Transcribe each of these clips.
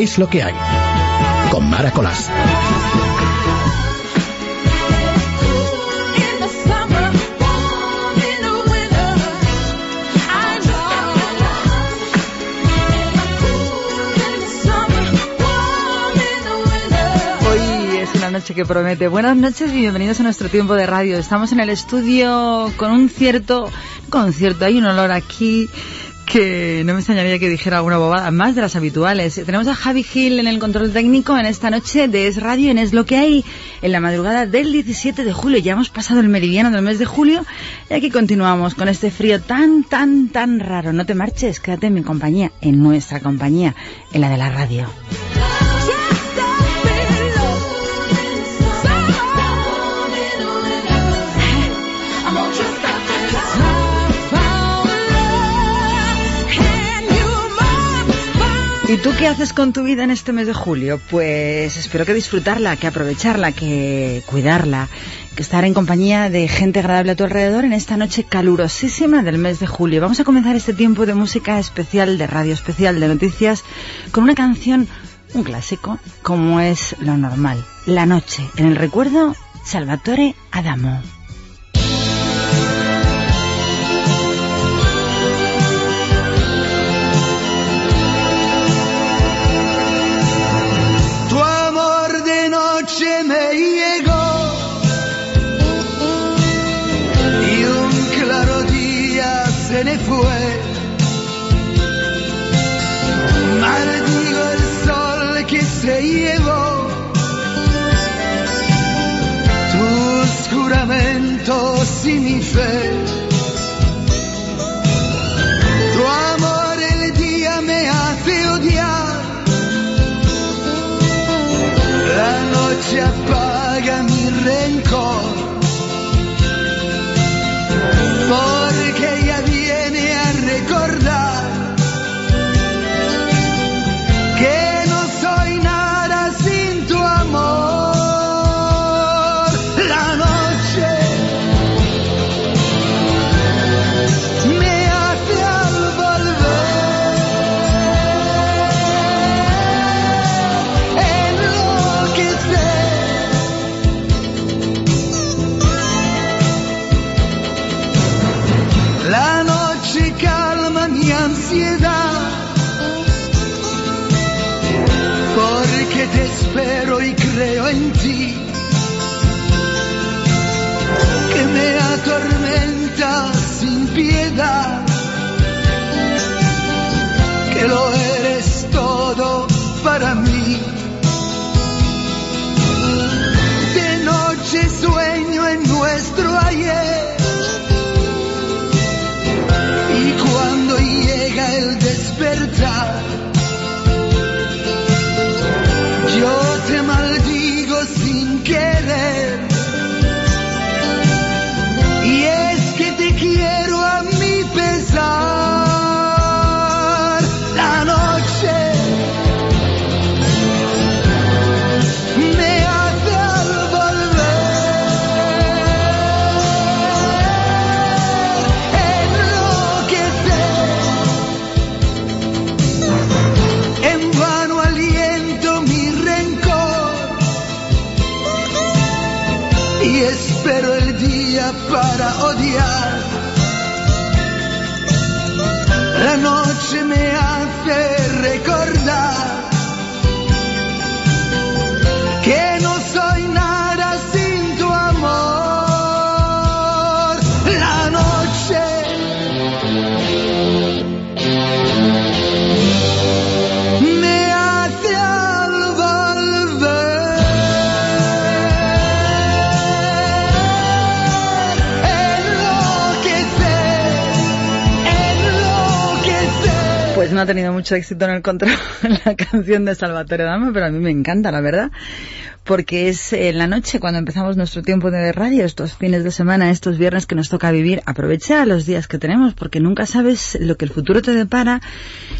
Es lo que hay. Con Mara Colás. Noche que promete. Buenas noches y bienvenidos a nuestro tiempo de radio. Estamos en el estudio con un cierto concierto. Hay un olor aquí que no me extrañaría que dijera alguna bobada más de las habituales. Tenemos a Javi Gil en el control técnico en esta noche de Es Radio en Es Lo que hay en la madrugada del 17 de julio. Ya hemos pasado el meridiano del mes de julio y aquí continuamos con este frío tan, tan, tan raro. No te marches, quédate en mi compañía, en nuestra compañía, en la de la radio. ¿Y tú qué haces con tu vida en este mes de julio? Pues espero que disfrutarla, que aprovecharla, que cuidarla, que estar en compañía de gente agradable a tu alrededor en esta noche calurosísima del mes de julio. Vamos a comenzar este tiempo de música especial, de radio especial, de noticias, con una canción, un clásico, como es lo normal, La Noche, en el recuerdo, Salvatore Adamo. Para mí. De noche sueño en nuestro ayer. Y cuando llega el despertar, tenido mucho éxito en el control la canción de Salvatore Dama, pero a mí me encanta, la verdad. Porque es en la noche cuando empezamos nuestro tiempo de radio, estos fines de semana, estos viernes que nos toca vivir. Aprovecha los días que tenemos porque nunca sabes lo que el futuro te depara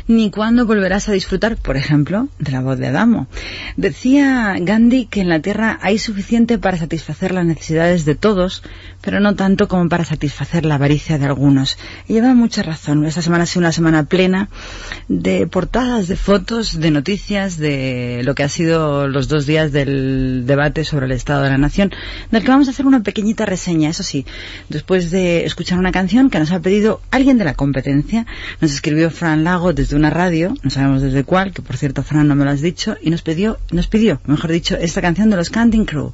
ni cuándo volverás a disfrutar, por ejemplo, de la voz de Adamo. Decía Gandhi que en la Tierra hay suficiente para satisfacer las necesidades de todos, pero no tanto como para satisfacer la avaricia de algunos. Y lleva mucha razón. Esta semana ha sido una semana plena de portadas, de fotos, de noticias, de lo que ha sido los dos días del debate sobre el Estado de la Nación, del que vamos a hacer una pequeñita reseña, eso sí, después de escuchar una canción que nos ha pedido alguien de la competencia. Nos escribió Fran Lago desde una radio, no sabemos desde cuál, que por cierto Fran no me lo has dicho, y nos pidió, nos pidió, mejor dicho, esta canción de los Canting Crew.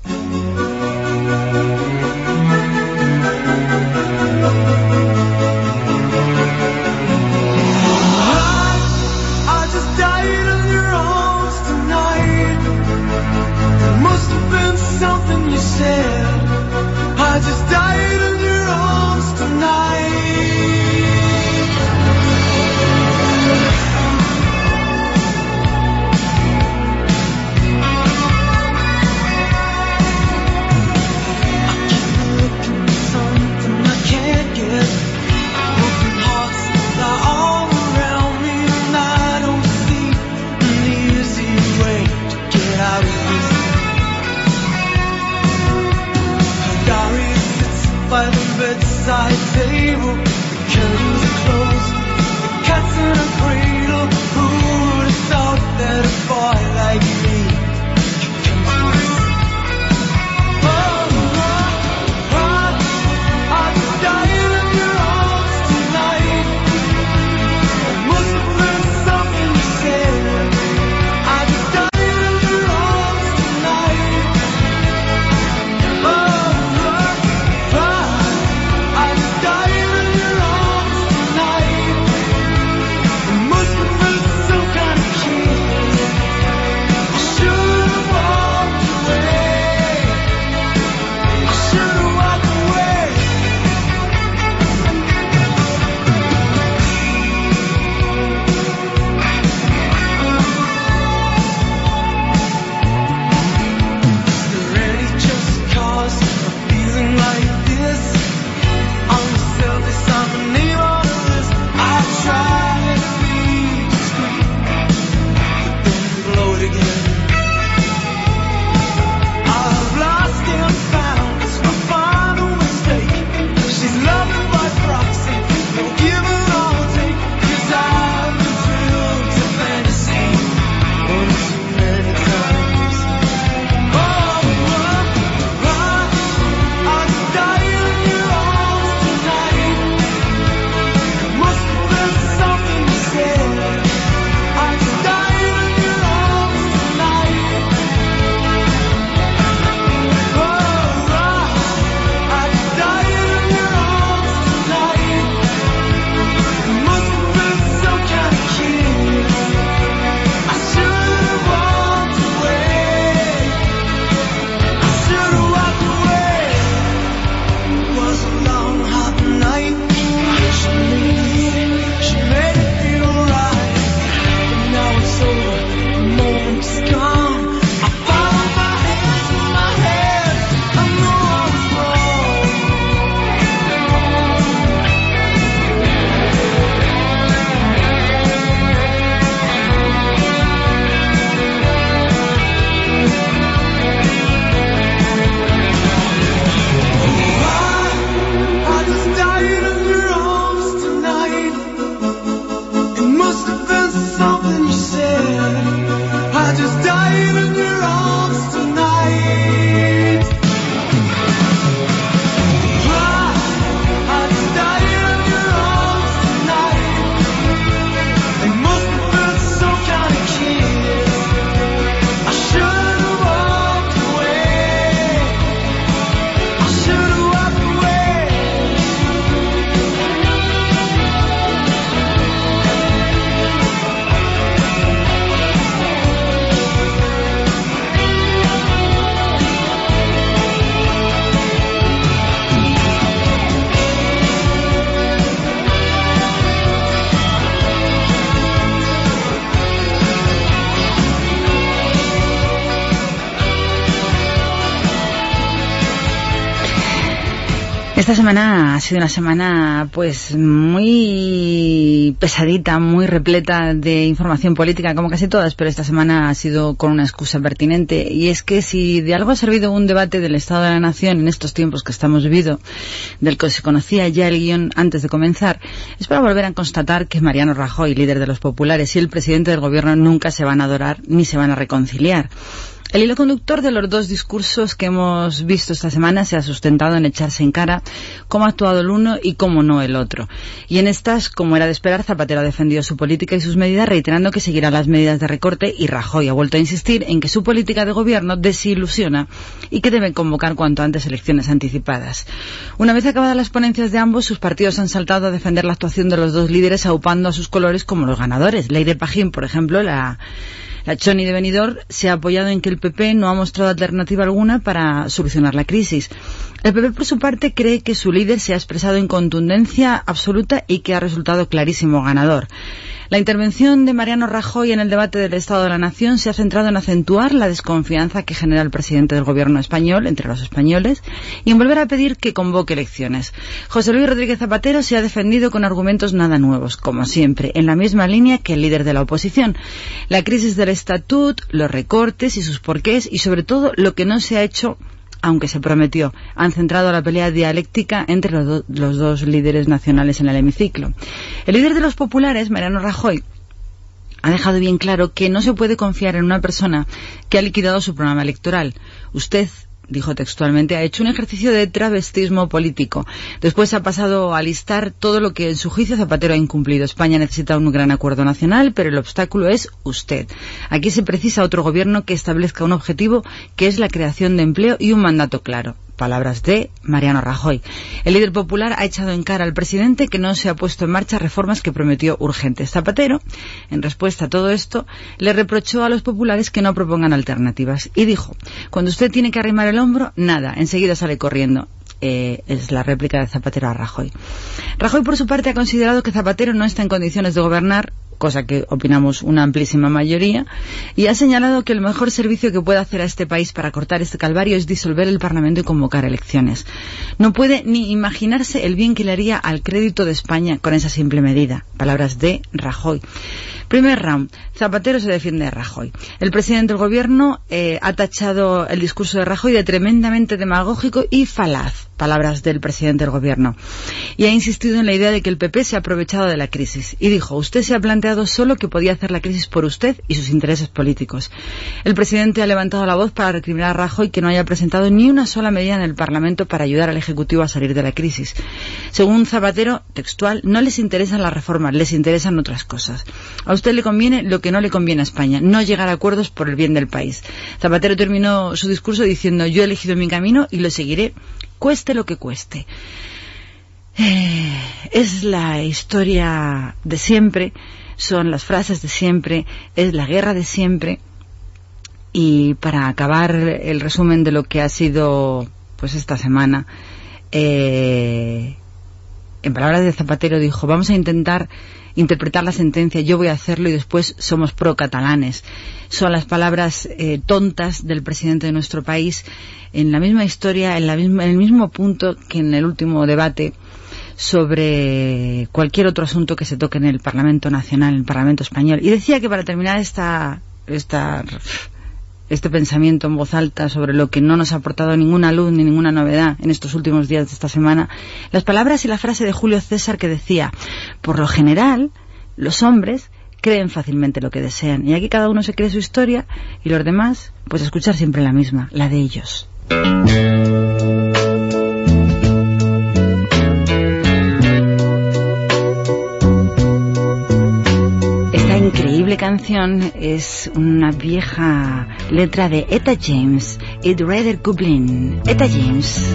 Esta semana ha sido una semana pues muy pesadita, muy repleta de información política, como casi todas, pero esta semana ha sido con una excusa pertinente. Y es que si de algo ha servido un debate del Estado de la Nación en estos tiempos que estamos viviendo, del que se conocía ya el guion antes de comenzar, es para volver a constatar que Mariano Rajoy, líder de los populares, y el presidente del gobierno nunca se van a adorar ni se van a reconciliar. El hilo conductor de los dos discursos que hemos visto esta semana se ha sustentado en echarse en cara cómo ha actuado el uno y cómo no el otro. Y en estas, como era de esperar, Zapatero ha defendido su política y sus medidas, reiterando que seguirá las medidas de recorte y Rajoy ha vuelto a insistir en que su política de gobierno desilusiona y que deben convocar cuanto antes elecciones anticipadas. Una vez acabadas las ponencias de ambos, sus partidos han saltado a defender la actuación de los dos líderes aupando a sus colores como los ganadores. Leire Pajín, por ejemplo, la la Choni de Benidorm se ha apoyado en que el PP no ha mostrado alternativa alguna para solucionar la crisis. El PP, por su parte, cree que su líder se ha expresado en contundencia absoluta y que ha resultado clarísimo ganador. La intervención de Mariano Rajoy en el debate del Estado de la Nación se ha centrado en acentuar la desconfianza que genera el presidente del gobierno español entre los españoles y en volver a pedir que convoque elecciones. José Luis Rodríguez Zapatero se ha defendido con argumentos nada nuevos, como siempre, en la misma línea que el líder de la oposición. La crisis del estatut, los recortes y sus porqués y sobre todo lo que no se ha hecho aunque se prometió, han centrado la pelea dialéctica entre los, dos líderes nacionales en el hemiciclo. El líder de los populares, Mariano Rajoy, ha dejado bien claro que no se puede confiar en una persona que ha liquidado su programa electoral. Usted dijo textualmente, ha hecho un ejercicio de travestismo político. Después ha pasado a listar todo lo que en su juicio Zapatero ha incumplido. España necesita un gran acuerdo nacional, pero el obstáculo es usted. Aquí se precisa otro gobierno que establezca un objetivo que es la creación de empleo y un mandato claro palabras de Mariano Rajoy. El líder popular ha echado en cara al presidente que no se ha puesto en marcha reformas que prometió urgentes. Zapatero, en respuesta a todo esto, le reprochó a los populares que no propongan alternativas y dijo, cuando usted tiene que arrimar el hombro, nada, enseguida sale corriendo. Eh, es la réplica de Zapatero a Rajoy. Rajoy, por su parte, ha considerado que Zapatero no está en condiciones de gobernar cosa que opinamos una amplísima mayoría, y ha señalado que el mejor servicio que puede hacer a este país para cortar este calvario es disolver el Parlamento y convocar elecciones. No puede ni imaginarse el bien que le haría al crédito de España con esa simple medida. Palabras de Rajoy. Primer round. Zapatero se defiende de Rajoy. El presidente del gobierno eh, ha tachado el discurso de Rajoy de tremendamente demagógico y falaz. Palabras del presidente del gobierno. Y ha insistido en la idea de que el PP se ha aprovechado de la crisis. Y dijo, usted se ha planteado solo que podía hacer la crisis por usted y sus intereses políticos. El presidente ha levantado la voz para recriminar a Rajoy que no haya presentado ni una sola medida en el Parlamento para ayudar al Ejecutivo a salir de la crisis. Según Zapatero, textual, no les interesan las reformas, les interesan otras cosas usted le conviene lo que no le conviene a España, no llegar a acuerdos por el bien del país. Zapatero terminó su discurso diciendo yo he elegido mi camino y lo seguiré, cueste lo que cueste. Eh, es la historia de siempre, son las frases de siempre, es la guerra de siempre. Y para acabar el resumen de lo que ha sido pues esta semana, eh, en palabras de Zapatero dijo, vamos a intentar interpretar la sentencia, yo voy a hacerlo y después somos pro-catalanes. Son las palabras eh, tontas del presidente de nuestro país en la misma historia, en, la misma, en el mismo punto que en el último debate sobre cualquier otro asunto que se toque en el Parlamento Nacional, en el Parlamento Español. Y decía que para terminar esta, esta este pensamiento en voz alta sobre lo que no nos ha aportado ninguna luz ni ninguna novedad en estos últimos días de esta semana, las palabras y la frase de Julio César que decía, por lo general, los hombres creen fácilmente lo que desean y aquí cada uno se cree su historia y los demás, pues escuchar siempre la misma, la de ellos. Canción es una vieja letra de Etta James y Redder Goblin. Etta James.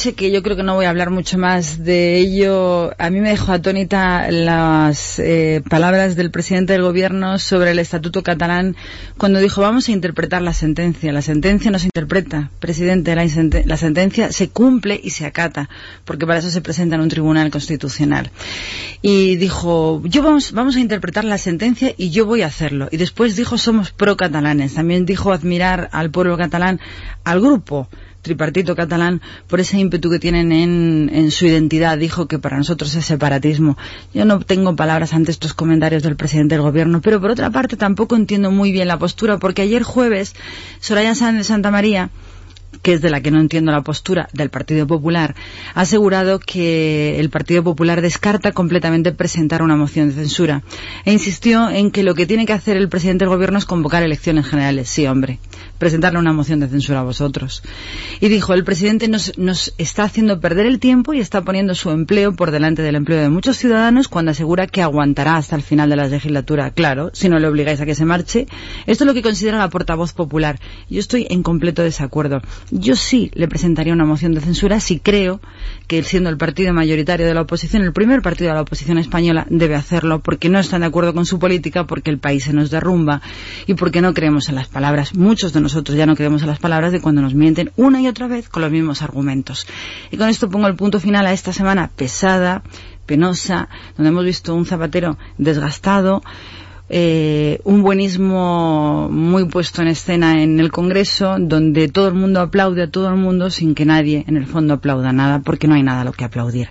Que yo creo que no voy a hablar mucho más de ello, a mí me dejó atónita las eh, palabras del presidente del gobierno sobre el estatuto catalán cuando dijo vamos a interpretar la sentencia. La sentencia no se interpreta, presidente, la, la sentencia se cumple y se acata, porque para eso se presenta en un tribunal constitucional. Y dijo, yo vamos, vamos a interpretar la sentencia y yo voy a hacerlo. Y después dijo somos pro-catalanes. También dijo admirar al pueblo catalán, al grupo tripartito catalán por ese ímpetu que tienen en, su identidad. Dijo que para nosotros es separatismo. Yo no tengo palabras ante estos comentarios del presidente del gobierno, pero por otra parte tampoco entiendo muy bien la postura, porque ayer jueves Soraya de Santa María que es de la que no entiendo la postura del Partido Popular, ha asegurado que el Partido Popular descarta completamente presentar una moción de censura e insistió en que lo que tiene que hacer el presidente del gobierno es convocar elecciones generales. Sí, hombre, presentarle una moción de censura a vosotros. Y dijo, el presidente nos, nos está haciendo perder el tiempo y está poniendo su empleo por delante del empleo de muchos ciudadanos cuando asegura que aguantará hasta el final de la legislatura. Claro, si no le obligáis a que se marche. Esto es lo que considera la portavoz popular. Yo estoy en completo desacuerdo. Yo sí le presentaría una moción de censura si creo que siendo el partido mayoritario de la oposición, el primer partido de la oposición española, debe hacerlo porque no están de acuerdo con su política, porque el país se nos derrumba y porque no creemos en las palabras. Muchos de nosotros ya no creemos en las palabras de cuando nos mienten una y otra vez con los mismos argumentos. Y con esto pongo el punto final a esta semana pesada, penosa, donde hemos visto un zapatero desgastado, eh, un buenismo muy puesto en escena en el Congreso, donde todo el mundo aplaude a todo el mundo sin que nadie en el fondo aplauda nada, porque no hay nada a lo que aplaudir.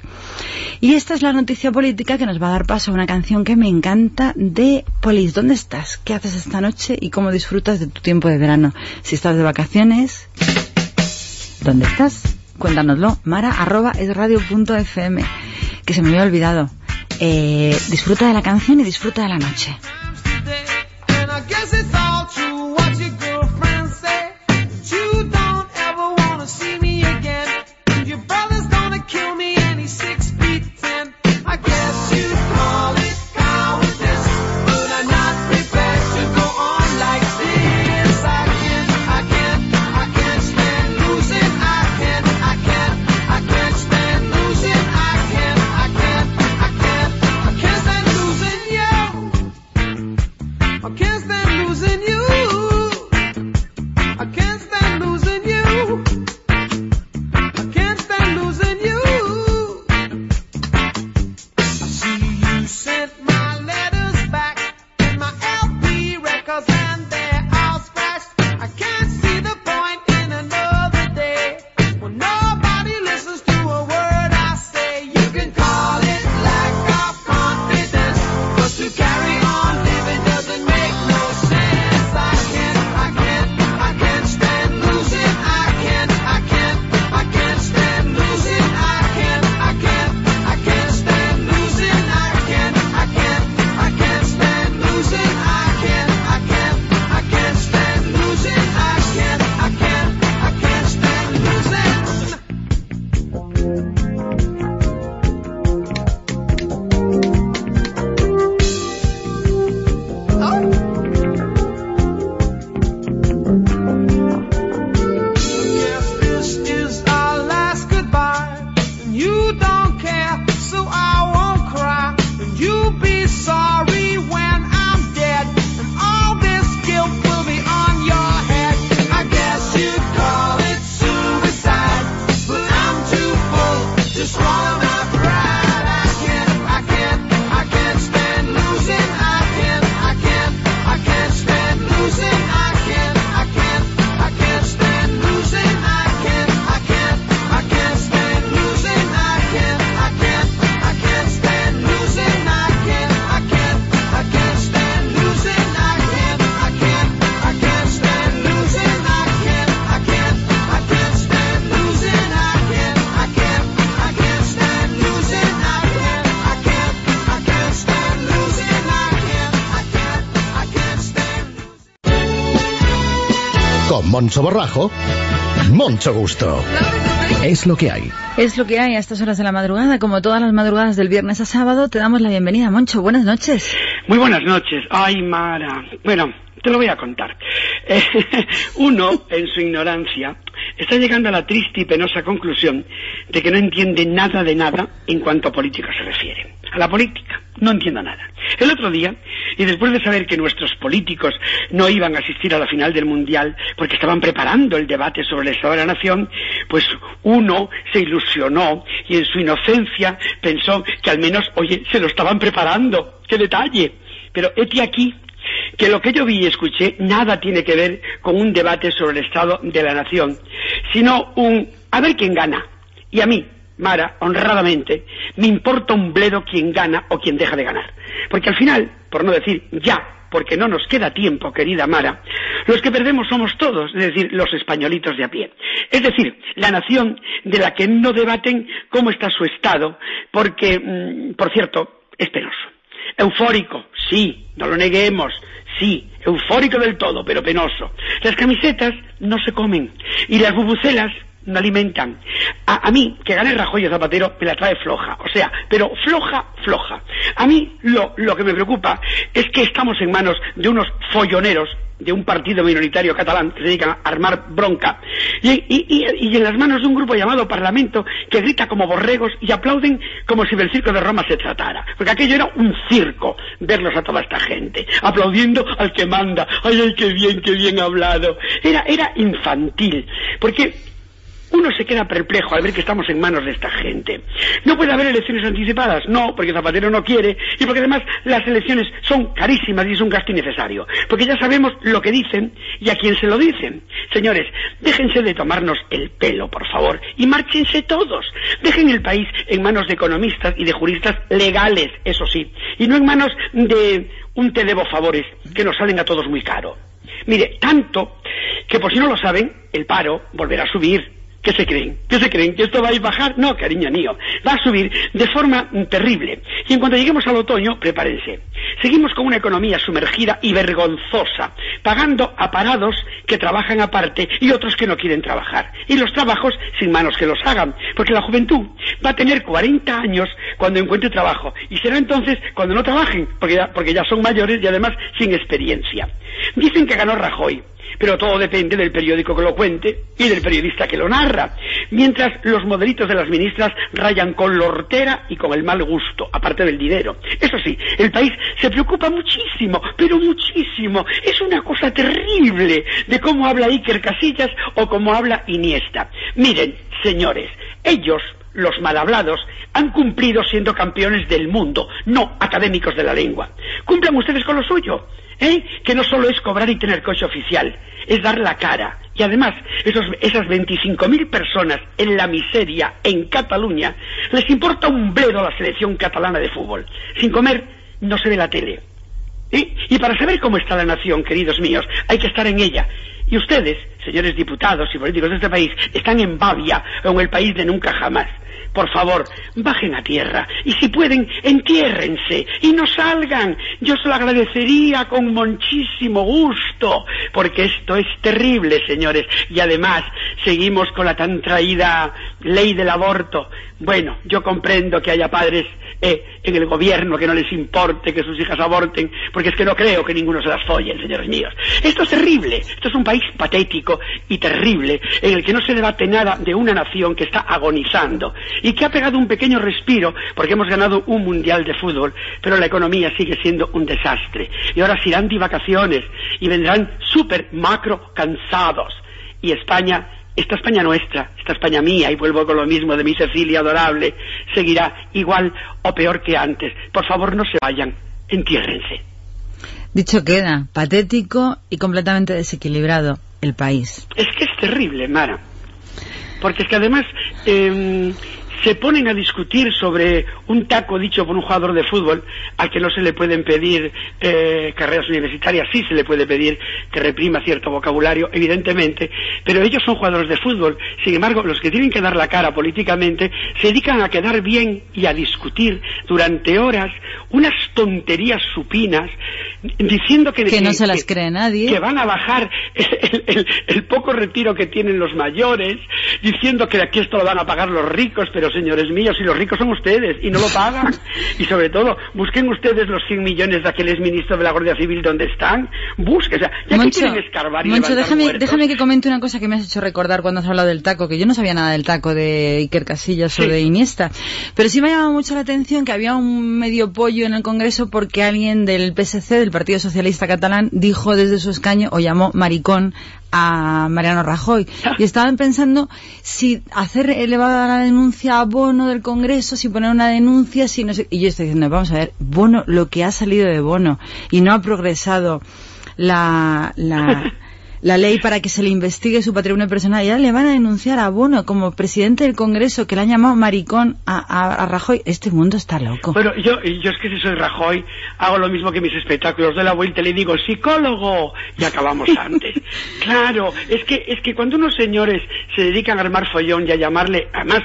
Y esta es la noticia política que nos va a dar paso a una canción que me encanta de Polis. ¿Dónde estás? ¿Qué haces esta noche? ¿Y cómo disfrutas de tu tiempo de verano? Si estás de vacaciones, ¿dónde estás? Cuéntanoslo. Mara arroba es radio fm. Que se me había olvidado. Eh, disfruta de la canción y disfruta de la noche. Moncho Borrajo, Moncho Gusto. Es lo que hay. Es lo que hay a estas horas de la madrugada. Como todas las madrugadas del viernes a sábado, te damos la bienvenida, Moncho. Buenas noches. Muy buenas noches. Ay, Mara. Bueno, te lo voy a contar. Eh, uno, en su ignorancia, está llegando a la triste y penosa conclusión de que no entiende nada de nada en cuanto a política se refiere. A la política, no entiendo nada. El otro día, y después de saber que nuestros políticos no iban a asistir a la final del Mundial porque estaban preparando el debate sobre el Estado de la Nación, pues uno se ilusionó y en su inocencia pensó que al menos, oye, se lo estaban preparando. ¡Qué detalle! Pero hete aquí que lo que yo vi y escuché nada tiene que ver con un debate sobre el Estado de la Nación, sino un a ver quién gana. Y a mí, Mara, honradamente, me importa un bledo quién gana o quién deja de ganar. Porque al final, por no decir ya, porque no nos queda tiempo, querida Mara, los que perdemos somos todos, es decir, los españolitos de a pie. Es decir, la nación de la que no debaten cómo está su Estado, porque, mm, por cierto, es penoso. Eufórico, sí, no lo neguemos, sí, eufórico del todo, pero penoso. Las camisetas no se comen y las bubucelas no alimentan. A, a mí, que gane Rajoy o Zapatero, me la trae floja. O sea, pero floja, floja. A mí lo, lo que me preocupa es que estamos en manos de unos folloneros de un partido minoritario catalán que se dedican a armar bronca y, y, y, y, en las manos de un grupo llamado Parlamento que grita como borregos y aplauden como si del circo de Roma se tratara. Porque aquello era un circo, verlos a toda esta gente, aplaudiendo al que manda. Ay, ay, qué bien, qué bien hablado. Era, era infantil. Porque uno se queda perplejo al ver que estamos en manos de esta gente. ¿No puede haber elecciones anticipadas? No, porque Zapatero no quiere y porque además las elecciones son carísimas y es un gasto innecesario. Porque ya sabemos lo que dicen y a quién se lo dicen. Señores, déjense de tomarnos el pelo, por favor, y márchense todos. Dejen el país en manos de economistas y de juristas legales, eso sí, y no en manos de un te debo favores que nos salen a todos muy caro. Mire, tanto que por si no lo saben, el paro volverá a subir ¿Qué se creen? ¿Qué se creen? ¿Que esto va a ir bajar? No, cariño mío. Va a subir de forma mm, terrible. Y en cuanto lleguemos al otoño, prepárense. Seguimos con una economía sumergida y vergonzosa, pagando a parados que trabajan aparte y otros que no quieren trabajar. Y los trabajos sin manos que los hagan. Porque la juventud va a tener 40 años cuando encuentre trabajo. Y será entonces cuando no trabajen, porque ya, porque ya son mayores y además sin experiencia. Dicen que ganó Rajoy pero todo depende del periódico que lo cuente y del periodista que lo narra. Mientras los modelitos de las ministras rayan con la hortera y con el mal gusto, aparte del dinero. Eso sí, el país se preocupa muchísimo, pero muchísimo. Es una cosa terrible de cómo habla Iker Casillas o cómo habla Iniesta. Miren, señores, ellos los mal hablados, han cumplido siendo campeones del mundo, no académicos de la lengua. Cumplan ustedes con lo suyo, ¿eh? que no solo es cobrar y tener coche oficial, es dar la cara. Y además, esos, esas 25.000 personas en la miseria en Cataluña, les importa un bledo la selección catalana de fútbol. Sin comer, no se ve la tele. Y para saber cómo está la nación, queridos míos, hay que estar en ella. Y ustedes, señores diputados y políticos de este país, están en Bavia en el país de nunca jamás. Por favor, bajen a tierra y si pueden, entiérrense y no salgan. Yo se lo agradecería con muchísimo gusto, porque esto es terrible, señores. Y además, seguimos con la tan traída ley del aborto. Bueno, yo comprendo que haya padres eh, en el gobierno que no les importe que sus hijas aborten, porque es que no creo que ninguno se las follen, señores míos. Esto es terrible, esto es un país patético y terrible, en el que no se debate nada de una nación que está agonizando y que ha pegado un pequeño respiro porque hemos ganado un mundial de fútbol, pero la economía sigue siendo un desastre. Y ahora se irán de vacaciones y vendrán súper macro cansados. Y España esta España nuestra, esta España mía, y vuelvo con lo mismo de mi Cecilia adorable, seguirá igual o peor que antes. Por favor, no se vayan, entiérrense. Dicho queda, patético y completamente desequilibrado el país. Es que es terrible, Mara. Porque es que además, eh, se ponen a discutir sobre un taco dicho por un jugador de fútbol al que no se le pueden pedir eh, carreras universitarias, sí se le puede pedir que reprima cierto vocabulario, evidentemente, pero ellos son jugadores de fútbol. Sin embargo, los que tienen que dar la cara políticamente se dedican a quedar bien y a discutir durante horas unas tonterías supinas diciendo que, Que no se las cree nadie. que van a bajar el, el- el poco retiro que tienen los mayores, diciendo que aquí esto lo van a pagar los ricos, pero señores míos, si los ricos son ustedes y no lo pagan. Y sobre todo, busquen ustedes los 100 millones de aquel exministro de la Guardia Civil donde están. Busquen, o sea, ya que Moncho, quieren escarbar y Moncho, déjame, muertos. déjame que comente una cosa que me has hecho recordar cuando has hablado del taco, que yo no sabía nada del taco de Iker Casillas o de Iniesta, pero sí me ha llamado mucho la atención que había un medio pollo en el Congreso porque alguien del PSC, del Partido Socialista Catalán, dijo desde su escaño o llamó maricón a Mariano Rajoy. Y estaban pensando si hacer elevada la denuncia a Bono del Congreso, si poner una denuncia, si no sé. Y yo estoy diciendo, vamos a ver, Bono, lo que ha salido de Bono y no ha progresado la, la, la ley para que se le investigue su patrimonio personal. Y ahora le van a denunciar a Bono como presidente del Congreso que le han llamado maricón a, a- a Rajoy. Este mundo está loco. Bueno, yo, yo es que si soy Rajoy, hago lo mismo que mis espectáculos de la vuelta, le digo psicólogo y acabamos antes. claro, es que, es que cuando unos señores se dedican a armar follón y a llamarle, además,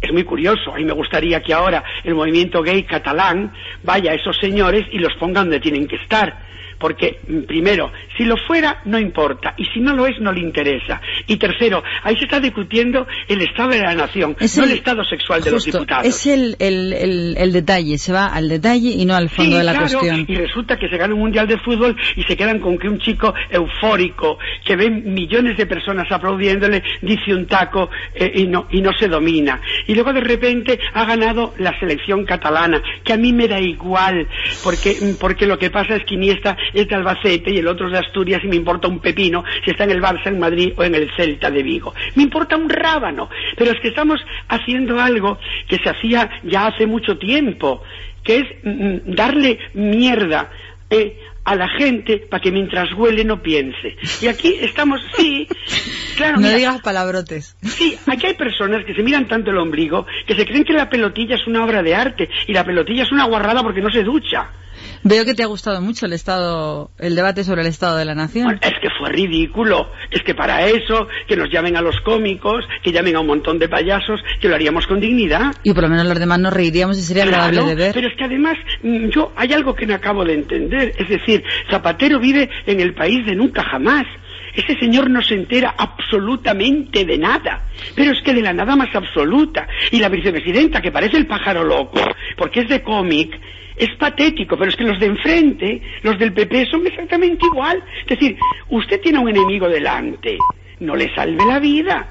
es muy curioso, a mí me gustaría que ahora el movimiento gay catalán vaya a esos señores y los ponga donde tienen que estar. Porque, mm, primero, si lo fuera, no importa. Y si no lo es, no le interesa. Y tercero, ahí se está discutiendo el estado de la nación, Es no el- el estado sexual de los justo, diputados. Es el, el, el, el detalle, se va al detalle y no al fondo Sí, de la claro, cuestión. Y resulta que se gana un mundial de fútbol y se quedan con que un chico eufórico, que ven millones de personas aplaudiéndole, dice un taco eh, y, no, y no se domina. Y luego de repente ha ganado la selección catalana, que a mí me da igual, porque, porque lo que pasa es que Iniesta es de Albacete y el otro es de Asturias y me importa un pepino si está en el Barça, en Madrid o en el Celta de Vigo. Me importa un rábano, pero es que estamos haciendo algo que se hacía ya hace mucho tiempo, que es mm, mm, darle mierda eh, a la gente para que mientras huele no piense. Y aquí estamos, sí, claro, No mira, digas palabrotes. Sí, aquí hay personas que se miran tanto el ombligo que se creen que la pelotilla es una obra de arte y la pelotilla es una guarrada porque no se ducha. Veo que te ha gustado mucho el estado, el debate sobre el estado de la nación. Bueno, es que fue ridículo. Es que para eso, que nos llamen a los cómicos, que llamen a un montón de payasos, que lo haríamos con dignidad. Y por lo menos los demás nos reiríamos y sería agradable Claro, de ver. Pero es que además, mm, yo, hay algo que no acabo de entender. Es decir, Zapatero vive en el país de nunca jamás. Ese señor no se entera absolutamente de nada. Pero es que de la nada más absoluta. Y la vicepresidenta, que parece el pájaro loco, porque es de cómic, es patético, pero es que los de enfrente, los del PP, son exactamente igual. Es decir, usted tiene un enemigo delante, no le salve la vida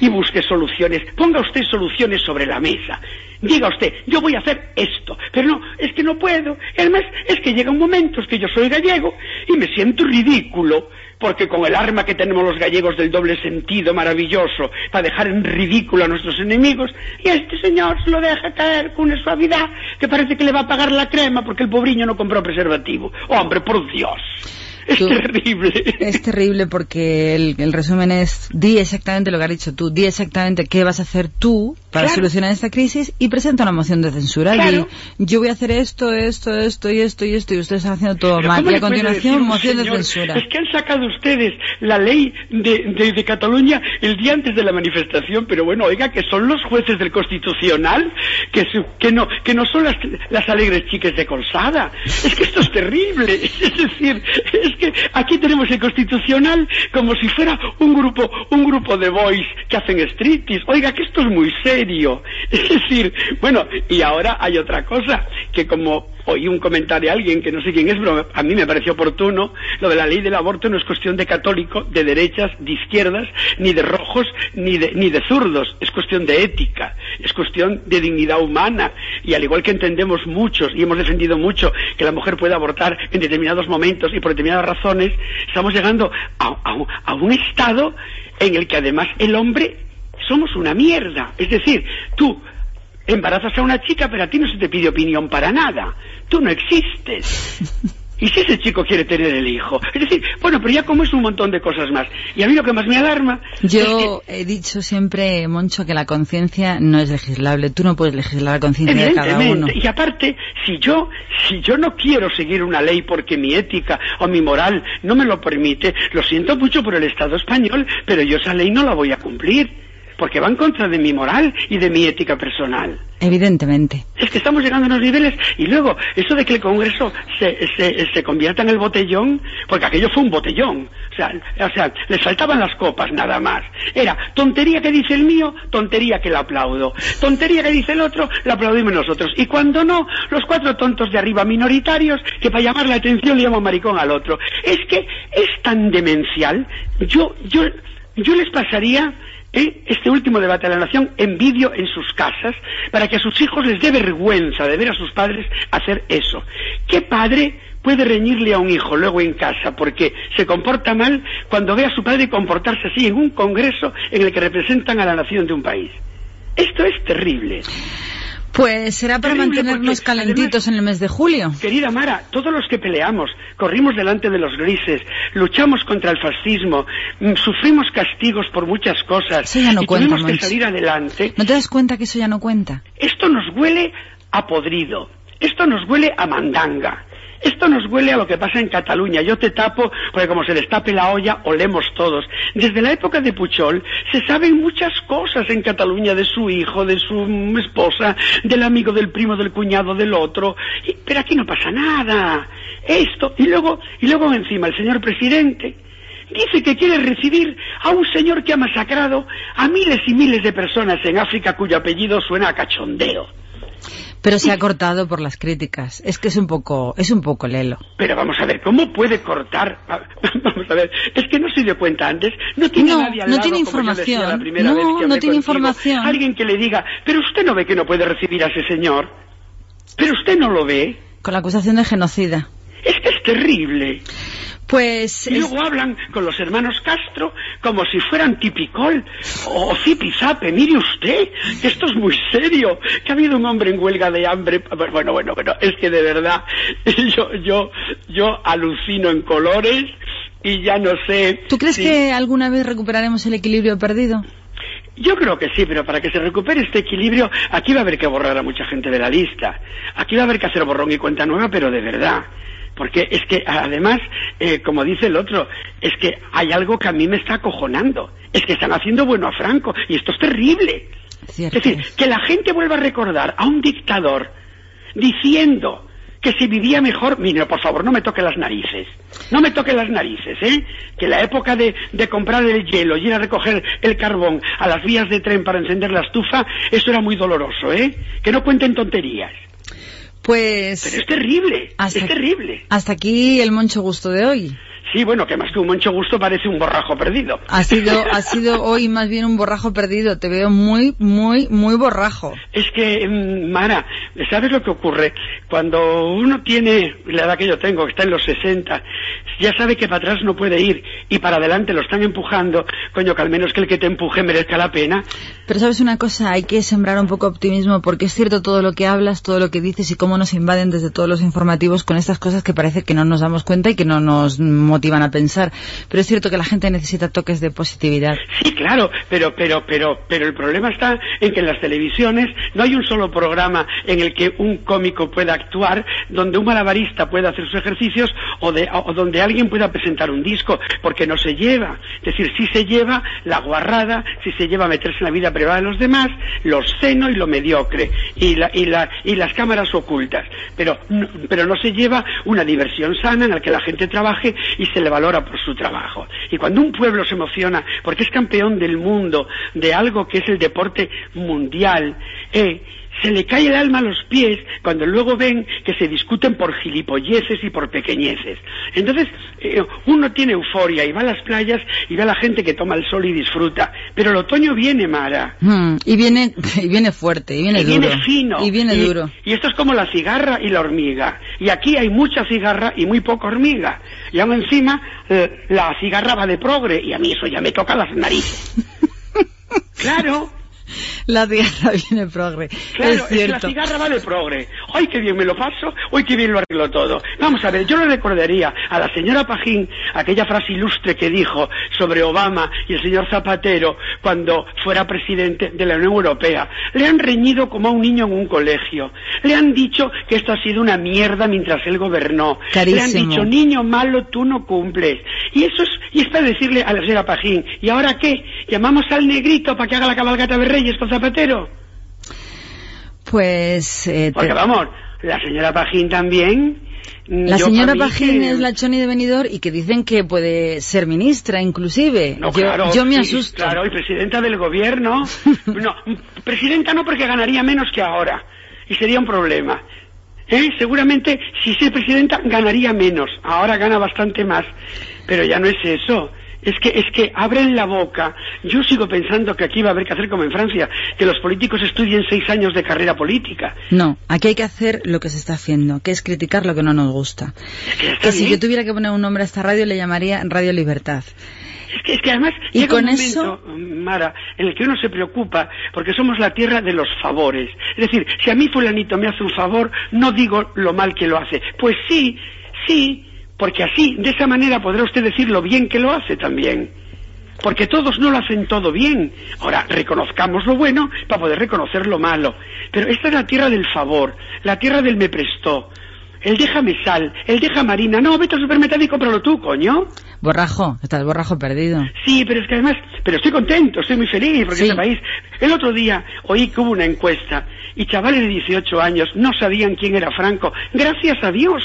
y busque soluciones. Ponga usted soluciones sobre la mesa. Diga usted, yo voy a hacer esto, pero no, es que no puedo. Además, es que llega un momento, es que yo soy gallego y me siento ridículo, porque con el arma que tenemos los gallegos del doble sentido maravilloso para dejar en ridículo a nuestros enemigos, y este señor se lo deja caer con una suavidad que parece que le va a pagar la crema porque el pobriño no compró preservativo. Hombre, por Dios. Es Tú- terrible. Es terrible porque el, el resumen es di exactamente lo que has dicho tú, di exactamente qué vas a hacer tú para Claro. solucionar esta crisis y presenta una moción de censura. Claro. Di, yo voy a hacer esto, esto, esto y esto y esto y ustedes están haciendo todo mal. ¿cómo Y a continuación, decir moción de censura. Es que han sacado ustedes la ley de, de- de Cataluña el día antes de la manifestación, pero bueno, oiga, que son los jueces del Constitucional, que, su- que, no, que no son las, las alegres chiques de Colsada. Es que esto es terrible. Es decir, es que aquí tenemos el Constitucional como si fuera un grupo, un grupo de boys que hacen striptease. Oiga, que esto es muy serio. Es decir, bueno, y ahora hay otra cosa, que como oí un comentario a alguien que no sé quién es, pero a mí me pareció oportuno, lo de la ley del aborto no es cuestión de católico, de derechas, de izquierdas, ni de rojos, ni de, ni de zurdos, es cuestión de ética, es cuestión de dignidad humana, y al igual que entendemos muchos y hemos defendido mucho que la mujer puede abortar en determinados momentos y por determinadas razones, estamos llegando a, a un estado en el que además el hombre somos una mierda, es decir, tú embarazas a una chica, pero a ti no se te pide opinión para nada. Tú no existes. ¿Y si ese chico quiere tener el hijo? Es decir, bueno, pero ya como es un montón de cosas más. Y a mí lo que más me alarma es Yo he dicho siempre, Moncho, que la conciencia no es legislable. Tú no puedes legislar la conciencia de cada uno. Evidentemente. Y aparte, si yo, si yo no quiero seguir una ley porque mi ética o mi moral no me lo permite, lo siento mucho por el Estado español, pero yo esa ley no la voy a cumplir. Porque va en contra de mi moral y de mi ética personal. Evidentemente. Es que estamos llegando a unos niveles y luego eso de que el Congreso se, se, se convierta en el botellón, porque aquello fue un botellón, o sea, o sea, les faltaban las copas nada más. Era tontería que dice el mío, tontería que la aplaudo, tontería que dice el otro, la aplaudimos nosotros. Y cuando no, los cuatro tontos de arriba minoritarios que para llamar la atención le llaman maricón al otro. Es que es tan demencial. Yo, yo, yo les pasaría ¿eh? este último debate de la nación en vídeo en sus casas para que a sus hijos les dé vergüenza de ver a sus padres hacer eso. ¿Qué padre puede reñirle a un hijo luego en casa porque se comporta mal cuando ve a su padre comportarse así en un congreso en el que representan a la nación de un país? Esto es terrible. Pues será para Terrible, mantenernos porque, calentitos además- en el mes de julio. Querida Mara, todos los que peleamos, corrimos delante de los grises, luchamos contra el fascismo, mm, sufrimos castigos por muchas cosas Eso ya no y cuenta, tuvimos que salir adelante, ¿No te das cuenta que eso ya no cuenta? esto nos huele a podrido, esto nos huele a mandanga, esto nos huele a lo que pasa en Cataluña. Yo te tapo, porque como se destape la olla, olemos todos. Desde la época de Puchol se saben muchas cosas en Cataluña de su hijo, de su esposa, del amigo, del primo, del cuñado, del otro. Pero aquí no pasa nada. Esto, y luego, y luego encima el señor presidente Dice que quiere recibir a un señor que ha masacrado a miles y miles de personas en África cuyo apellido suena a cachondeo. Pero se ha cortado por las críticas. Es que es un poco, es un poco lelo. Pero vamos a ver, ¿cómo puede cortar? Vamos a ver, es que no se dio cuenta antes. No tiene No, nadie al no lado, tiene información. la primera No, vez que no tiene contigo. información. Alguien que le diga, pero usted no ve que no puede recibir a ese señor. Pero usted no lo ve. Con la acusación de genocida. Es que es terrible. Pues Y es- luego hablan con los hermanos Castro como si fueran tipicol o zipizape. Mire usted, que esto es muy serio, que ha habido un hombre en huelga de hambre. Bueno, bueno, bueno, es que de verdad yo, yo, yo alucino en colores y ya no sé. ¿tú crees si- que alguna vez recuperaremos el equilibrio perdido? Yo creo que sí, pero para que se recupere este equilibrio, aquí va a haber que borrar a mucha gente de la lista. Aquí va a haber que hacer borrón y cuenta nueva, pero de verdad. Porque es que, además, eh, como dice el otro, es que hay algo que a mí me está acojonando. Es que están haciendo bueno a Franco, y esto es terrible. Cierto. Es decir, que la gente vuelva a recordar a un dictador diciendo que se vivía mejor, mire, por favor, no me toque las narices. No me toque las narices, ¿eh? Que la época de, de comprar el hielo y ir a recoger el carbón a las vías de tren para encender la estufa, eso era muy doloroso, ¿eh? Que no cuenten tonterías. Pues Pero es terrible, Hasta- es terrible. hasta aquí el moncho gusto de hoy. Sí, bueno, que más que un moncho gusto parece un borrajo perdido. Ha sido, ha sido hoy más bien un borrajo perdido. Te veo muy, muy, muy borrajo. Es que, mm, Mara, ¿sabes lo que ocurre? Cuando uno tiene la edad que yo tengo, que está en los 60, ya sabe que para atrás no puede ir y para adelante lo están empujando, coño, que al menos que el que te empuje merezca la pena. Pero sabes una cosa, hay que sembrar un poco optimismo porque es cierto todo lo que hablas, todo lo que dices y cómo nos invaden desde todos los informativos con estas cosas que parece que no nos damos cuenta y que no nos motivan a pensar. Pero es cierto que la gente necesita toques de positividad. Sí, claro, pero, pero, pero, pero el problema está en que en las televisiones no hay un solo programa en el que un cómico pueda actuar, donde un malabarista pueda hacer sus ejercicios o, de- o donde alguien pueda presentar un disco, porque no se lleva. Es decir, sí se lleva la guarrada, sí se lleva meterse en la vida privada de los demás, lo obsceno y lo mediocre, y, la, y, la, y las cámaras ocultas. Pero pero no se lleva una diversión sana en la que la gente trabaje y se le valora por su trabajo. Y cuando un pueblo se emociona porque es campeón del mundo de algo que es el deporte mundial, eh, se le cae el alma a los pies cuando luego ven que se discuten por gilipolleces y por pequeñeces. Entonces, eh, uno tiene euforia y va a las playas y ve a la gente que toma el sol y disfruta. Pero el otoño viene, Mara. Mm, y viene, y viene fuerte, y viene y duro. viene fino. Y viene Y- duro. Y esto es como la cigarra y la hormiga. Y aquí hay mucha cigarra y muy poca hormiga. Y aún encima, eh, la cigarra va de progre y a mí eso ya me toca las narices. claro, La tierra viene progre. claro, es es que la cigarra va de progre. ¡ay, qué bien me lo paso! ¡ay, qué bien lo arreglo todo! Vamos a ver, yo le recordaría a la señora Pajín aquella frase ilustre que dijo sobre Obama y el señor Zapatero cuando fuera presidente de la Unión Europea. Le han reñido como a un niño en un colegio. Le han dicho que esto ha sido una mierda mientras él gobernó. Le han dicho, niño malo, tú no cumples. Y eso es, y es para decirle a la señora Pajín, ¿y ahora qué? ¿Llamamos al negrito para que haga la cabalgata de Reyes con Zapatero? Pues... eh, te- Porque vamos, la señora Pajín también. mm, La yo señora Pajín que- es la Choni de Benidorm y que dicen que puede ser ministra, inclusive. No, yo, claro, yo me sí, asusto. Claro, y presidenta del gobierno. no, presidenta no porque ganaría menos que ahora. Y sería un problema. ¿Eh? Seguramente si es presidenta ganaría menos. Ahora gana bastante más. Pero ya no es eso. Es que, es que abren la boca. Yo sigo pensando que aquí va a haber que hacer como en Francia, que los políticos estudien seis años de carrera política. No, aquí hay que hacer lo que se está haciendo, que es criticar lo que no nos gusta. Es que, si yo tuviera que poner un nombre a esta radio le llamaría Radio Libertad. Es que, es que además Y llega con un momento, eso- Mara, en el que uno se preocupa porque somos la tierra de los favores. Es decir, si a mí fulanito me hace un favor, no digo lo mal que lo hace. Pues sí, sí, porque así, de esa manera podrá usted decir lo bien que lo hace también. Porque todos no lo hacen todo bien. Ahora, reconozcamos lo bueno para poder reconocer lo malo. Pero esta es la tierra del favor, la tierra del me prestó. El déjame sal, el deja marina. No, vete al supermercado y cómpralo tú, coño. Borrajo, estás borrajo perdido. Sí, pero es que además, pero estoy contento, estoy muy feliz porque Sí. este país. El otro día oí que hubo una encuesta y chavales de 18 años no sabían quién era Franco. Gracias a Dios.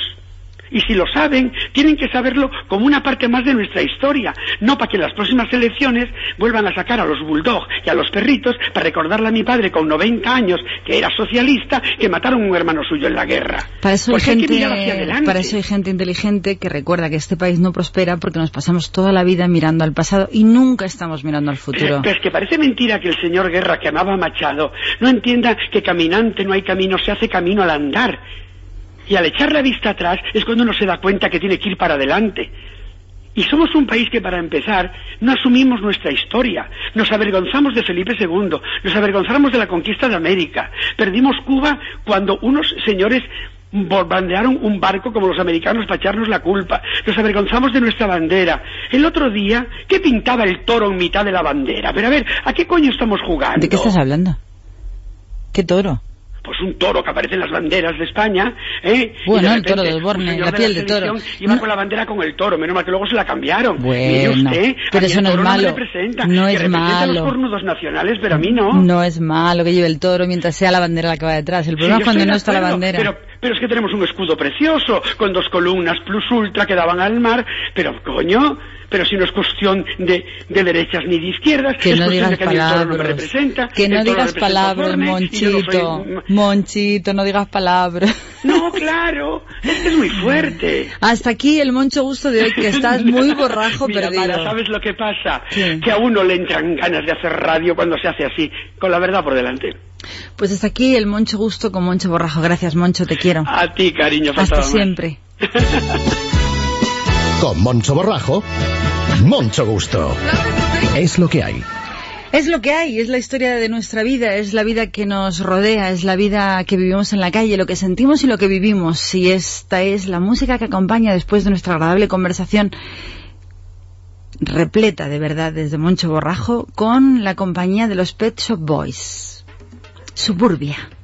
Y si lo saben, tienen que saberlo como una parte más de nuestra historia, no para que en las próximas elecciones vuelvan a sacar a los bulldogs y a los perritos para recordarle a mi padre con 90 años que era socialista que mataron a un hermano suyo en la guerra. Para eso, hay gente, mirar hacia adelante. para eso hay gente inteligente que recuerda que este país no prospera porque nos pasamos toda la vida mirando al pasado y nunca estamos mirando al futuro. Pero es que parece mentira que el señor Guerra, que amaba a Machado, no entienda que caminante no hay camino, se hace camino al andar. Y al echar la vista atrás es cuando uno se da cuenta que tiene que ir para adelante. Y somos un país que, para empezar, no asumimos nuestra historia. Nos avergonzamos de Felipe II, nos avergonzamos de la conquista de América. Perdimos Cuba cuando unos señores bombardearon un barco como los americanos para echarnos la culpa. Nos avergonzamos de nuestra bandera. El otro día, ¿qué pintaba el toro en mitad de la bandera? Pero a ver, ¿a qué coño estamos jugando? ¿De qué estás hablando? ¿Qué toro? Pues un toro que aparece en las banderas de España, ¿eh? Bueno, Y de el toro del Borne, la de piel de toro. Iba No. con la bandera con el toro, menos mal que luego se la cambiaron. Bueno, usted, pero eso no es malo. No es malo. los cornudos nacionales, pero a mí no. No es malo que lleve el toro mientras sea la bandera la que va detrás. El problema es cuando no está la bandera. Pero, pero es que tenemos un escudo precioso, con dos columnas plus ultra que daban al mar, pero coño, pero si no es cuestión de, de derechas ni de izquierdas, Que es no cuestión digas de que el toro no me palabras. representa. Que no digas palabras, y yo no Monchito. soy- Monchito, no digas palabras. No, claro, es que es muy fuerte. Hasta aquí el moncho gusto de hoy, que estás muy borrajo Mira, perdido. Mara, ¿sabes lo que pasa? ¿Qué? Que a uno le entran ganas de hacer radio cuando se hace así, con la verdad por delante. Pues hasta aquí el moncho gusto con moncho borrajo. Gracias, moncho, te quiero. A ti, cariño, Hasta siempre. Con Moncho Borrajo, Moncho Gusto. Es lo que hay. Es lo que hay, es la historia de nuestra vida, es la vida que nos rodea, es la vida que vivimos en la calle, lo que sentimos y lo que vivimos. Y esta es la música que acompaña después de nuestra agradable conversación repleta de verdad desde Moncho Borrajo con la compañía de los Pet Shop Boys. Suburbia.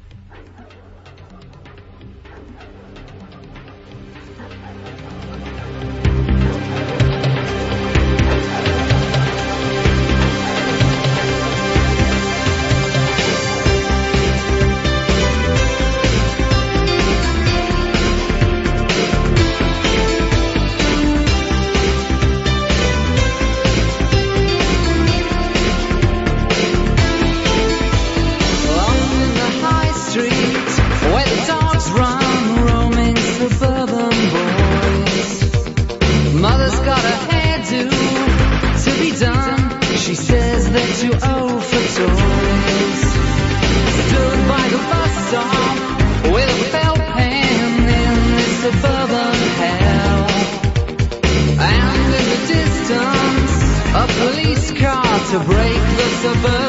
To break the suburban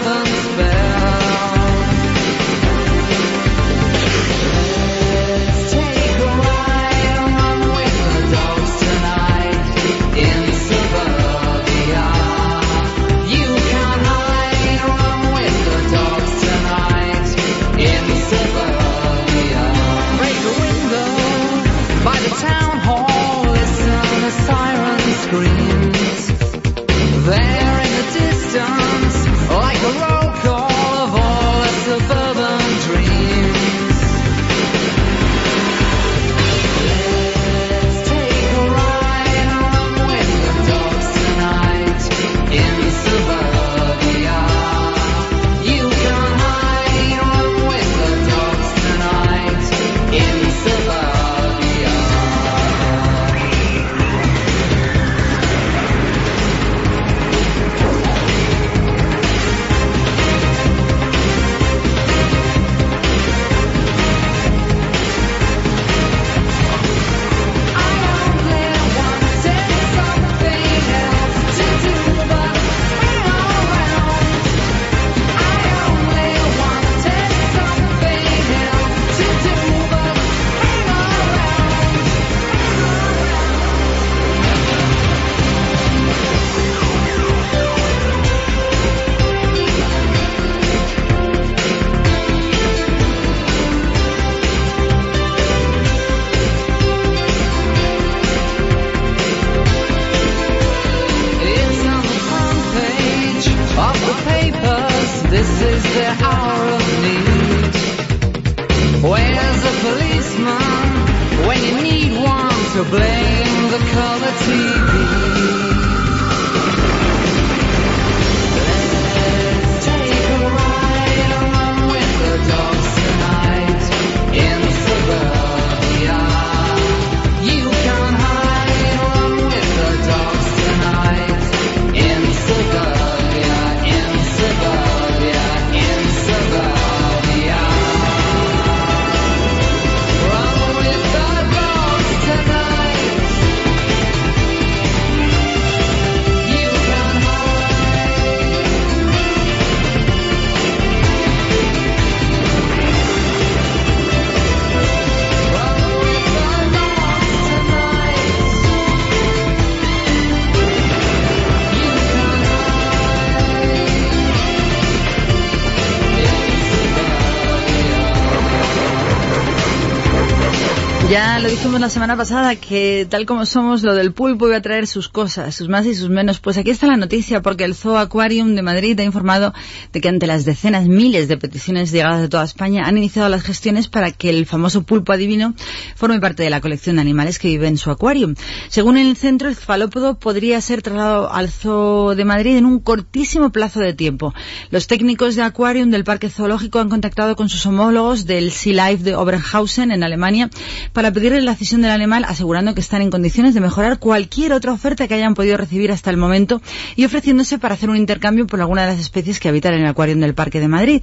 dijimos la semana pasada que tal como somos lo del pulpo iba a traer sus cosas, sus más y sus menos. Pues aquí está la noticia porque el Zoo Aquarium de Madrid ha informado de que ante las decenas, miles de peticiones llegadas de toda España han iniciado las gestiones para que el famoso pulpo adivino forme parte de la colección de animales que vive en su acuarium. Según el centro, el cefalópodo podría ser trasladado al Zoo de Madrid en un cortísimo plazo de tiempo. Los técnicos de Aquarium del Parque Zoológico han contactado con sus homólogos del Sea Life de Oberhausen en Alemania para pedirle la cesión del animal, asegurando que están en condiciones de mejorar cualquier otra oferta que hayan podido recibir hasta el momento y ofreciéndose para hacer un intercambio por alguna de las especies que habitan en el acuario del Parque de Madrid.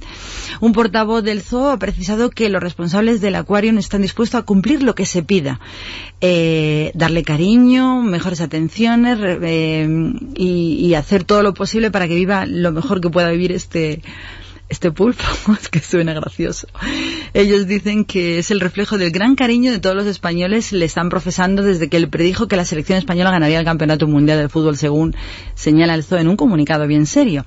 Un portavoz del zoo ha precisado que los responsables del acuario están dispuestos a cumplir lo que se pida. Eh, darle cariño, mejores atenciones eh, y, hacer todo lo posible para que viva lo mejor que pueda vivir este este pulpo, es que suena gracioso. Ellos dicen que es el reflejo del gran cariño de todos los españoles, le están profesando desde que él predijo que la selección española ganaría el Campeonato Mundial del Fútbol, según señala el zoo en un comunicado bien serio.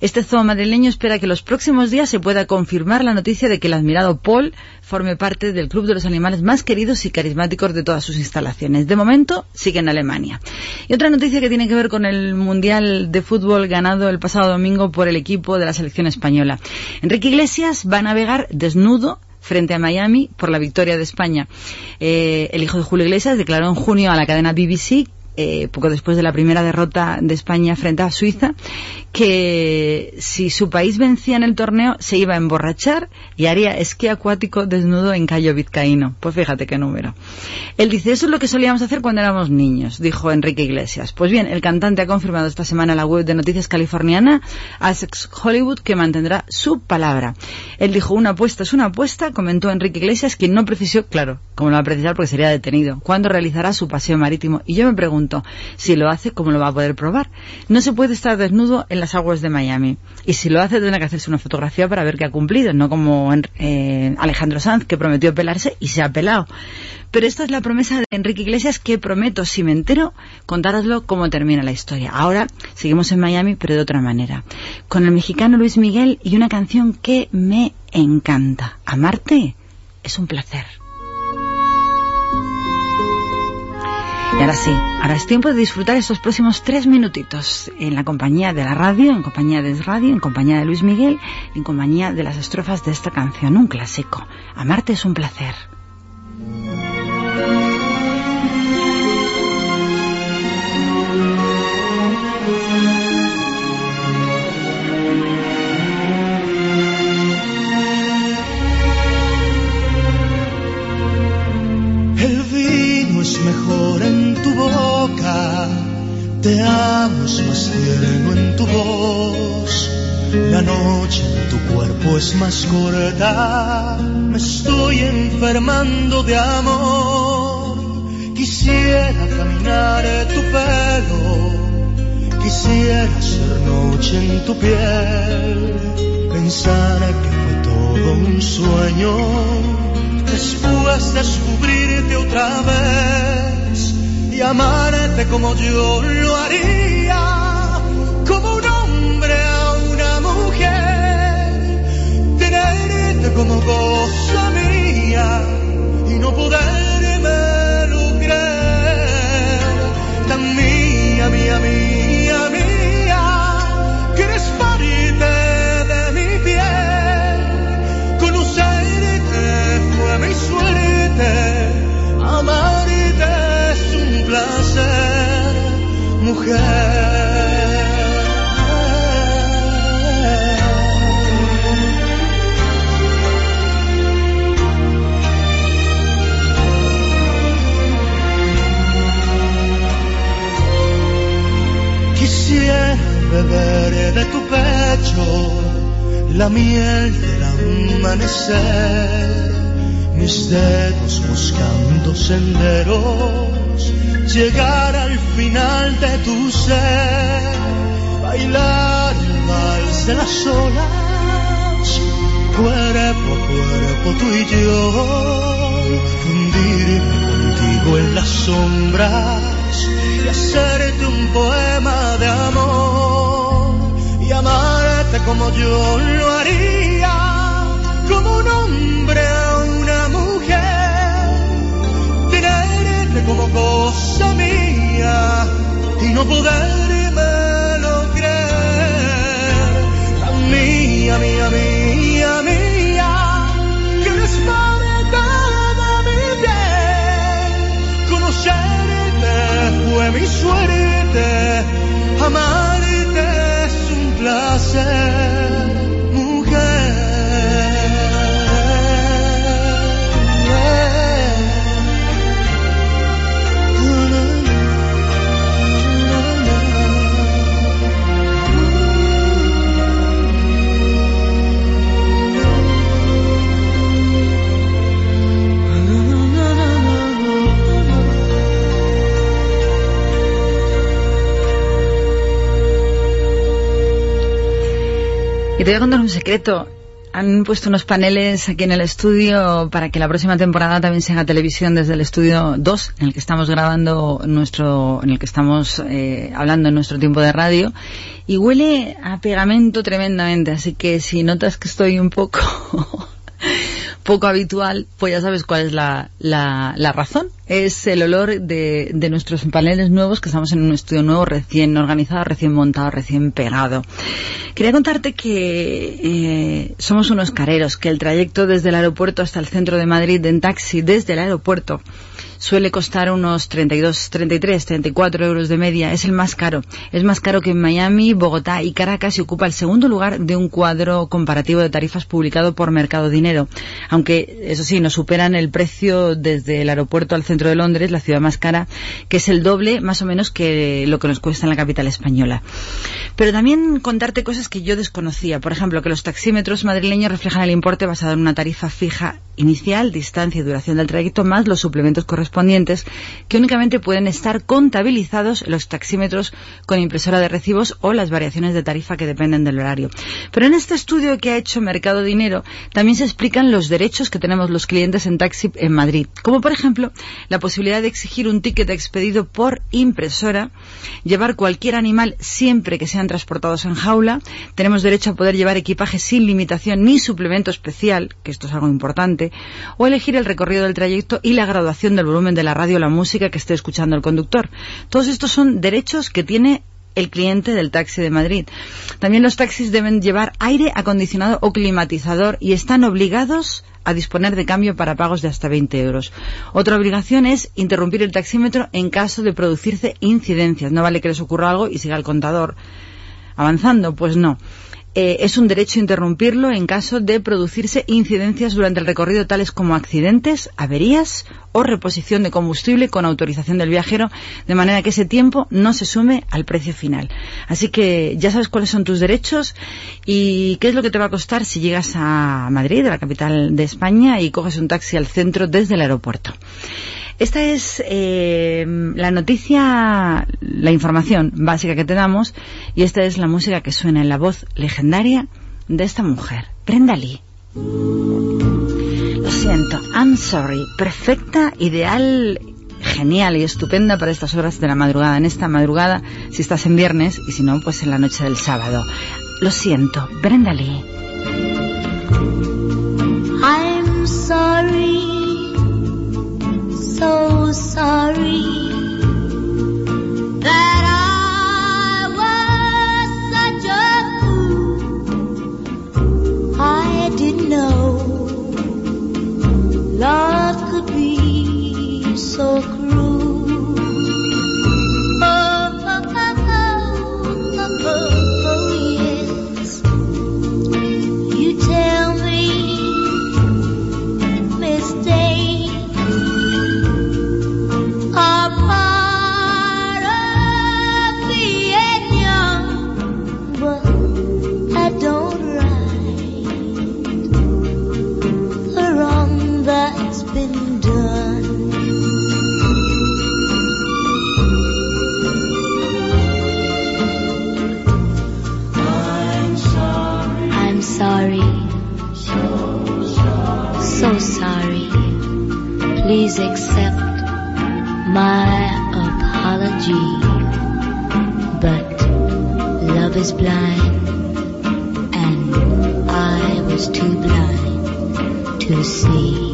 Este zoo madrileño espera que los próximos días se pueda confirmar la noticia de que el admirado Paul forme parte del club de los animales más queridos y carismáticos de todas sus instalaciones. De momento, sigue en Alemania. Y otra noticia que tiene que ver con el Mundial de Fútbol ganado el pasado domingo por el equipo de la selección española. Enrique Iglesias va a navegar desnudo frente a Miami por la victoria de España. Eh, el hijo de Julio Iglesias declaró en junio a la cadena BBC eh, poco después de la primera derrota de España frente a Suiza, que si su país vencía en el torneo se iba a emborrachar y haría esquí acuático desnudo en Cayo Vizcaíno. Pues fíjate qué número. Él dice, eso es lo que solíamos hacer cuando éramos niños, dijo Enrique Iglesias. Pues bien, el cantante ha confirmado esta semana la web de Noticias Californiana, Essex Hollywood, que mantendrá su palabra. Él dijo, una apuesta es una apuesta, comentó Enrique Iglesias, quien no precisó, claro, como lo va a precisar porque sería detenido, cuándo realizará su paseo marítimo. Y yo me pregunto, si lo hace, ¿cómo lo va a poder probar? No se puede estar desnudo en las aguas de Miami. Y si lo hace, tendrá que hacerse una fotografía para ver que ha cumplido, no como eh, Alejandro Sanz, que prometió pelarse y se ha pelado. Pero esta es la promesa de Enrique Iglesias que prometo, si me entero, contároslo cómo termina la historia. Ahora seguimos en Miami, pero de otra manera. Con el mexicano Luis Miguel y una canción que me encanta. Amarte es un placer. Y ahora sí, ahora es tiempo de disfrutar estos próximos tres minutitos en la compañía de la radio, en compañía de radio, en compañía de Luis Miguel, en compañía de las estrofas de esta canción, un clásico. Amarte es un placer. El vino es mejor te amo es más tierno en tu voz. La noche en tu cuerpo es más corta, me estoy enfermando de amor. Quisiera caminar tu pelo, quisiera ser noche en tu piel, pensar que fue todo un sueño después descubrirte otra vez y amarte como yo lo haría, como un hombre a una mujer, tenerte como cosa mía y no poderme lo creer, tan mía, mía, mía, beber de tu pecho la miel del amanecer, mis dedos buscando senderos, llegar al final de tu ser, bailar el vals de las olas, cuerpo a cuerpo tú y yo, fundirme contigo en las sombras y hacerte un poema de amor y amarte como yo lo haría, como un hombre a una mujer, tenerte como cosa mía y no podérmelo creer. Mía, mía, mía, mía, mi suerte, amarte es un placer, Y te voy a contar un secreto. Han puesto unos paneles aquí en el estudio para que la próxima temporada también se haga televisión desde el estudio 2, en el que estamos grabando nuestro, en el que estamos eh, hablando en nuestro tiempo de radio. Y huele a pegamento tremendamente, así que si notas que estoy un poco poco habitual, pues ya sabes cuál es la, la, la razón. Es el olor de, de, nuestros paneles nuevos, que estamos en un estudio nuevo, recién organizado, recién montado, recién pegado. Quería contarte que eh, somos unos careros, que el trayecto desde el aeropuerto hasta el centro de Madrid en taxi desde el aeropuerto suele costar unos 32, 33, 34 euros de media. Es el más caro. Es más caro que en Miami, Bogotá y Caracas y ocupa el segundo lugar de un cuadro comparativo de tarifas publicado por Mercado Dinero. Aunque, eso sí, nos superan el precio desde el aeropuerto al centro de Londres, la ciudad más cara, que es el doble más o menos que lo que nos cuesta en la capital española. Pero también contarte cosas que yo desconocía. Por ejemplo, que los taxímetros madrileños reflejan el importe basado en una tarifa fija inicial, distancia y duración del trayecto, más los suplementos correspondientes, que únicamente pueden estar contabilizados los taxímetros con impresora de recibos o las variaciones de tarifa que dependen del horario. Pero en este estudio que ha hecho Mercado Dinero también se explican los derechos que tenemos los clientes en taxi en Madrid, como por ejemplo la posibilidad de exigir un ticket expedido por impresora, llevar cualquier animal siempre que sean transportados en jaula, tenemos derecho a poder llevar equipaje sin limitación ni suplemento especial, que esto es algo importante, o elegir el recorrido del trayecto y la graduación del volumen de la radio la música que esté escuchando el conductor. Todos estos son derechos que tiene el cliente del taxi de Madrid. También los taxis deben llevar aire acondicionado o climatizador y están obligados a disponer de cambio para pagos de hasta 20 euros. Otra obligación es interrumpir el taxímetro en caso de producirse incidencias. No vale que les ocurra algo y siga el contador avanzando, pues no. Eh, es un derecho interrumpirlo en caso de producirse incidencias durante el recorrido tales como accidentes, averías o reposición de combustible con autorización del viajero, de manera que ese tiempo no se sume al precio final. Así que ya sabes cuáles son tus derechos y qué es lo que te va a costar si llegas a Madrid, a la capital de España, y coges un taxi al centro desde el aeropuerto. Esta es eh, la noticia, la información básica que te damos y esta es la música que suena en la voz legendaria de esta mujer, Brenda Lee. Lo siento, I'm sorry, perfecta, ideal, genial y estupenda para estas horas de la madrugada, en esta madrugada si estás en viernes y si no, pues en la noche del sábado. Lo siento, Brenda Lee. So sorry that I was such a fool. I didn't know love could be so cruel. Please accept my apology. But love is blind, and I was too blind to see.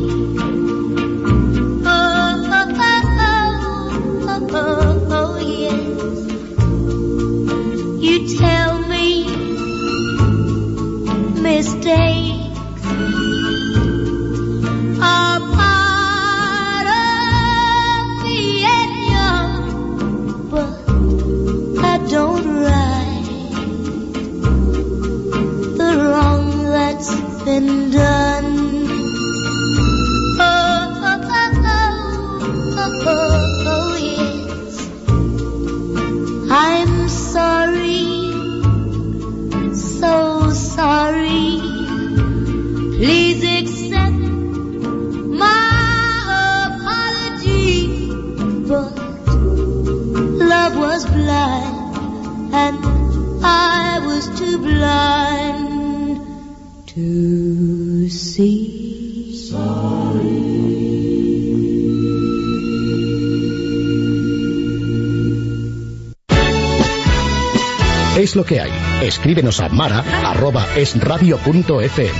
Lo que hay. Escríbenos a mara.esradio.fm.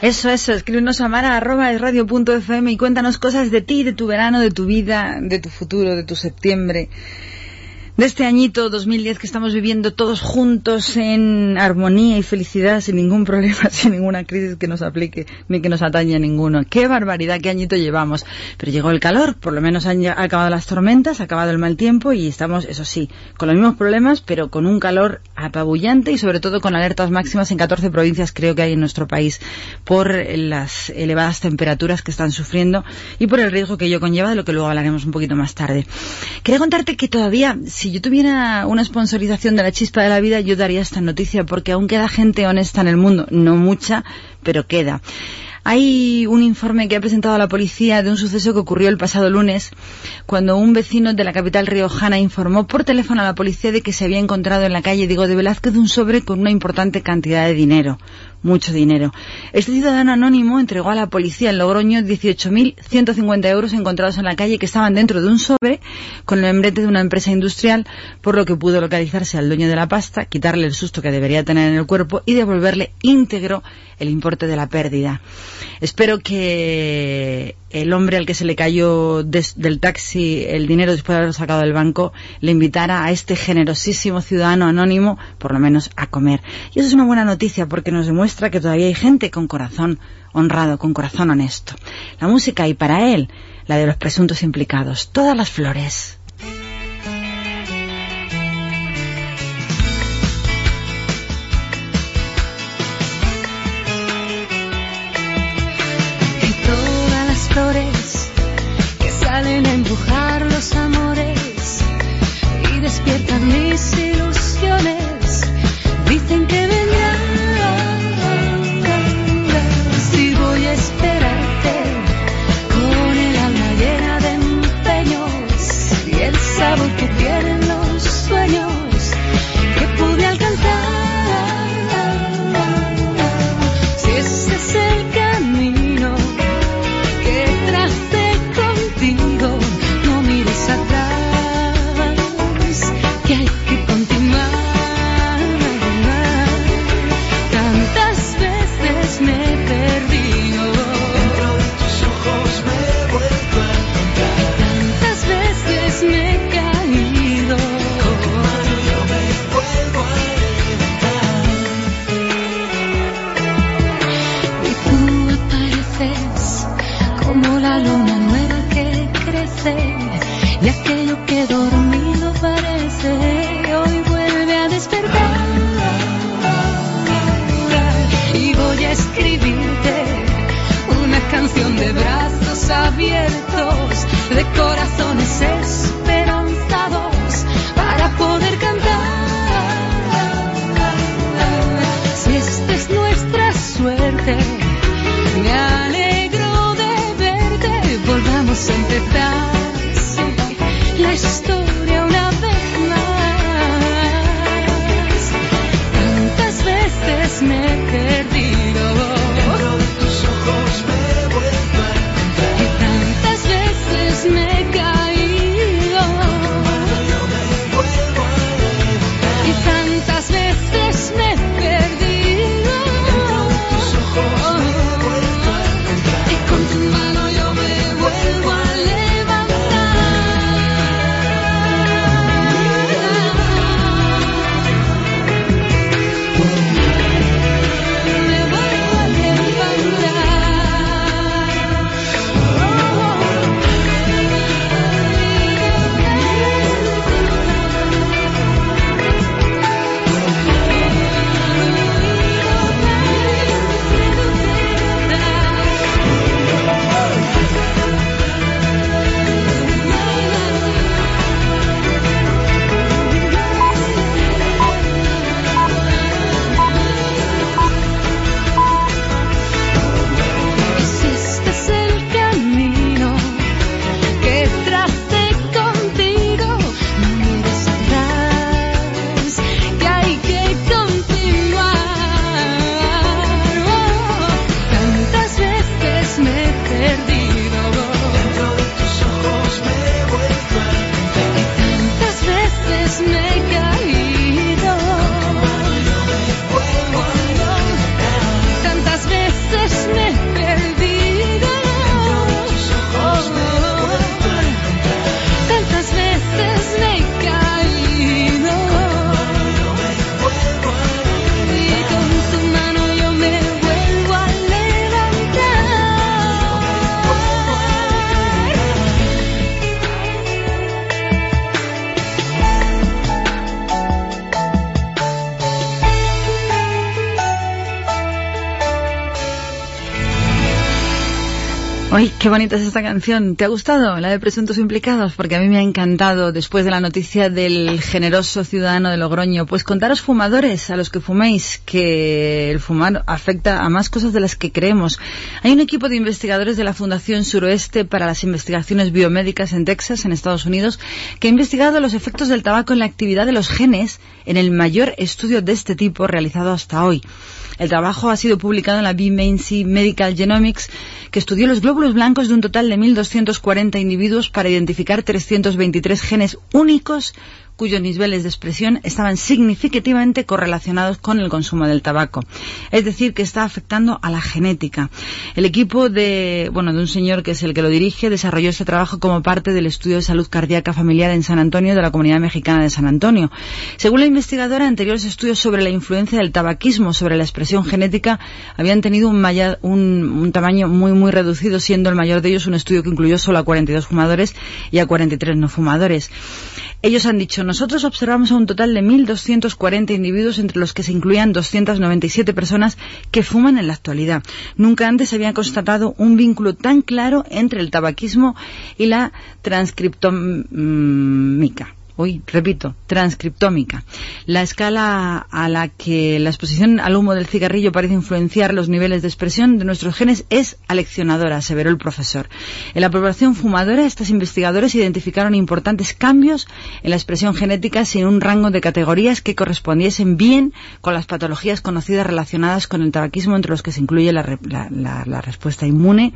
Eso, eso, escríbenos a mara arroba es radio punto fm y cuéntanos cosas de ti, de tu verano, de tu vida, de tu futuro, de tu septiembre, de este añito 2010 que estamos viviendo todos juntos en armonía y felicidad, sin ningún problema, sin ninguna crisis que nos aplique ni que nos atañe a ninguno. Qué barbaridad, qué añito llevamos. Pero llegó el calor, por lo menos han acabado las tormentas, ha acabado el mal tiempo y estamos, eso sí, con los mismos problemas, pero con un calor apabullante y sobre todo con alertas máximas en 14 provincias creo que hay en nuestro país por las elevadas temperaturas que están sufriendo y por el riesgo que ello conlleva, de lo que luego hablaremos un poquito más tarde. Quería contarte que todavía, si yo tuviera una sponsorización de la chispa de la vida, yo daría esta noticia porque aún queda gente honesta en el mundo, no mucha, pero queda. Hay un informe que ha presentado la policía de un suceso que ocurrió el pasado lunes, cuando un vecino de la capital riojana informó por teléfono a la policía de que se había encontrado en la calle Diego de Velázquez un sobre con una importante cantidad de dinero, mucho dinero. Este ciudadano anónimo entregó a la policía en Logroño 18.150 euros encontrados en la calle que estaban dentro de un sobre con el membrete de una empresa industrial, por lo que pudo localizarse al dueño de la pasta, quitarle el susto que debería tener en el cuerpo y devolverle íntegro el importe de la pérdida. Espero que el hombre al que se le cayó del taxi el dinero después de haberlo sacado del banco le invitara a este generosísimo ciudadano anónimo por lo menos a comer. Y eso es una buena noticia porque nos que todavía hay gente con corazón honrado, con corazón honesto. La música y para él, la de los presuntos implicados. Todas las flores. Y todas las flores que salen a empujar los amores y despiertan mis ilusiones, abiertos, de corazones esperanzados para poder cantar. Si esta es nuestra suerte, me alegro de verte. Volvamos a empezar la historia una vez más. Tantas veces me bonita es esta canción. ¿Te ha gustado? La de Presuntos Implicados, porque a mí me ha encantado después de la noticia del generoso ciudadano de Logroño. Pues contaros fumadores, a los que fuméis, que el fumar afecta a más cosas de las que creemos. Hay un equipo de investigadores de la Fundación Suroeste para las Investigaciones Biomédicas en Texas, en Estados Unidos, que ha investigado los efectos del tabaco en la actividad de los genes en el mayor estudio de este tipo realizado hasta hoy. El trabajo ha sido publicado en la BMC Medical Genomics, que estudió los glóbulos blancos de un total de 1.240 individuos para identificar 323 genes únicos cuyos niveles de expresión estaban significativamente correlacionados con el consumo del tabaco. Es decir, que está afectando a la genética. El equipo de, bueno, de un señor que es el que lo dirige desarrolló este trabajo como parte del estudio de salud cardíaca familiar en San Antonio de la Comunidad Mexicana de San Antonio. Según la investigadora, anteriores estudios sobre la influencia del tabaquismo sobre la expresión genética habían tenido un, maya- un- tamaño muy, muy reducido, siendo el mayor de ellos un estudio que incluyó solo a 42 fumadores y a 43 no fumadores. Ellos han dicho, nosotros observamos a un total de 1.240 individuos entre los que se incluían 297 personas que fuman en la actualidad. Nunca antes se había constatado un vínculo tan claro entre el tabaquismo y la transcriptómica. Uy, repito, transcriptómica. La escala a la que la exposición al humo del cigarrillo parece influenciar los niveles de expresión de nuestros genes es aleccionadora, aseveró el profesor. En la población fumadora, estos investigadores identificaron importantes cambios en la expresión genética sin un rango de categorías que correspondiesen bien con las patologías conocidas relacionadas con el tabaquismo, entre los que se incluye la, la- la respuesta inmune,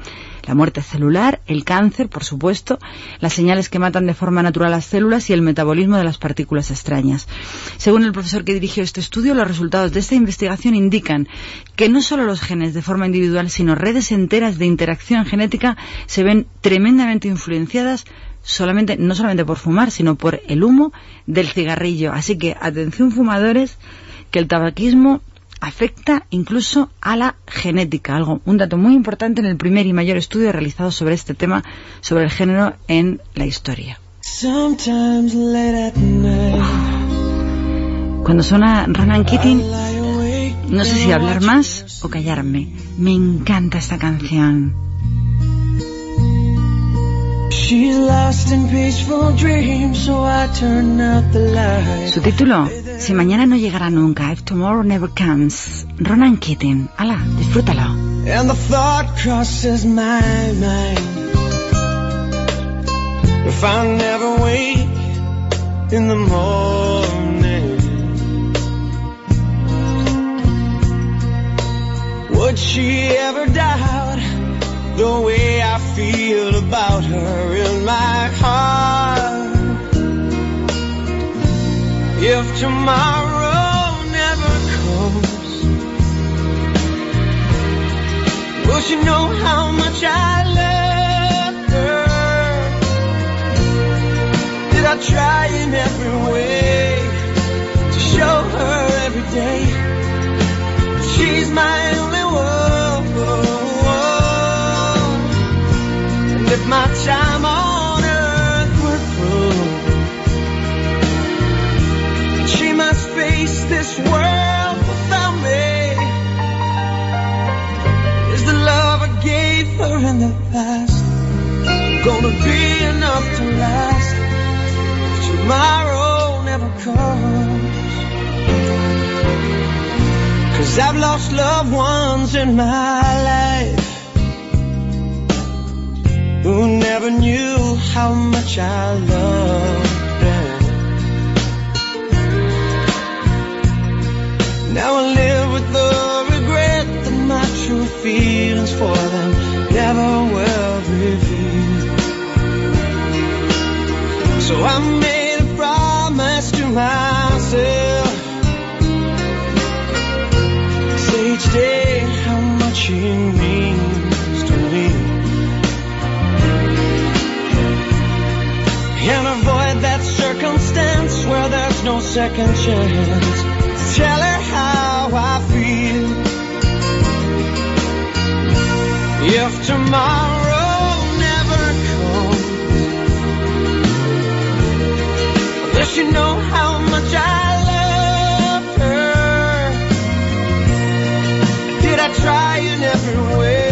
la muerte celular, el cáncer, por supuesto, las señales que matan de forma natural las células y el metabolismo de las partículas extrañas. Según el profesor que dirigió este estudio, los resultados de esta investigación indican que no solo los genes de forma individual, sino redes enteras de interacción genética se ven tremendamente influenciadas solamente, no solamente por fumar, sino por el humo del cigarrillo. Así que, atención fumadores, que el tabaquismo afecta incluso a la genética, algo, un dato muy importante en el primer y mayor estudio realizado sobre este tema, sobre el género en la historia. Cuando suena Ronan Keating, no sé si hablar más o callarme. Me encanta esta canción. Su título, Si mañana no llegará nunca, If Tomorrow Never Comes. Ronan Keating. Hala, disfrútalo. And the thought crosses my mind. If I never wake in the morning, would she ever doubt the way I feel about her in my heart? If tomorrow never comes, will she know how much I love her? Did I try in every way to show her every day she's my only one? And if my time face this world without me. Is the love I gave her in the past gonna be enough to last? If tomorrow never comes. Cause I've lost loved ones in my life who never knew how much I loved Now I live with the regret that my true feelings for them never were revealed. So I made a promise to myself. Say each day how much he means to me. And avoid that circumstance where there's no second chance. Tell her how I feel. If tomorrow never comes, will she know how much I love her? Did I try in every way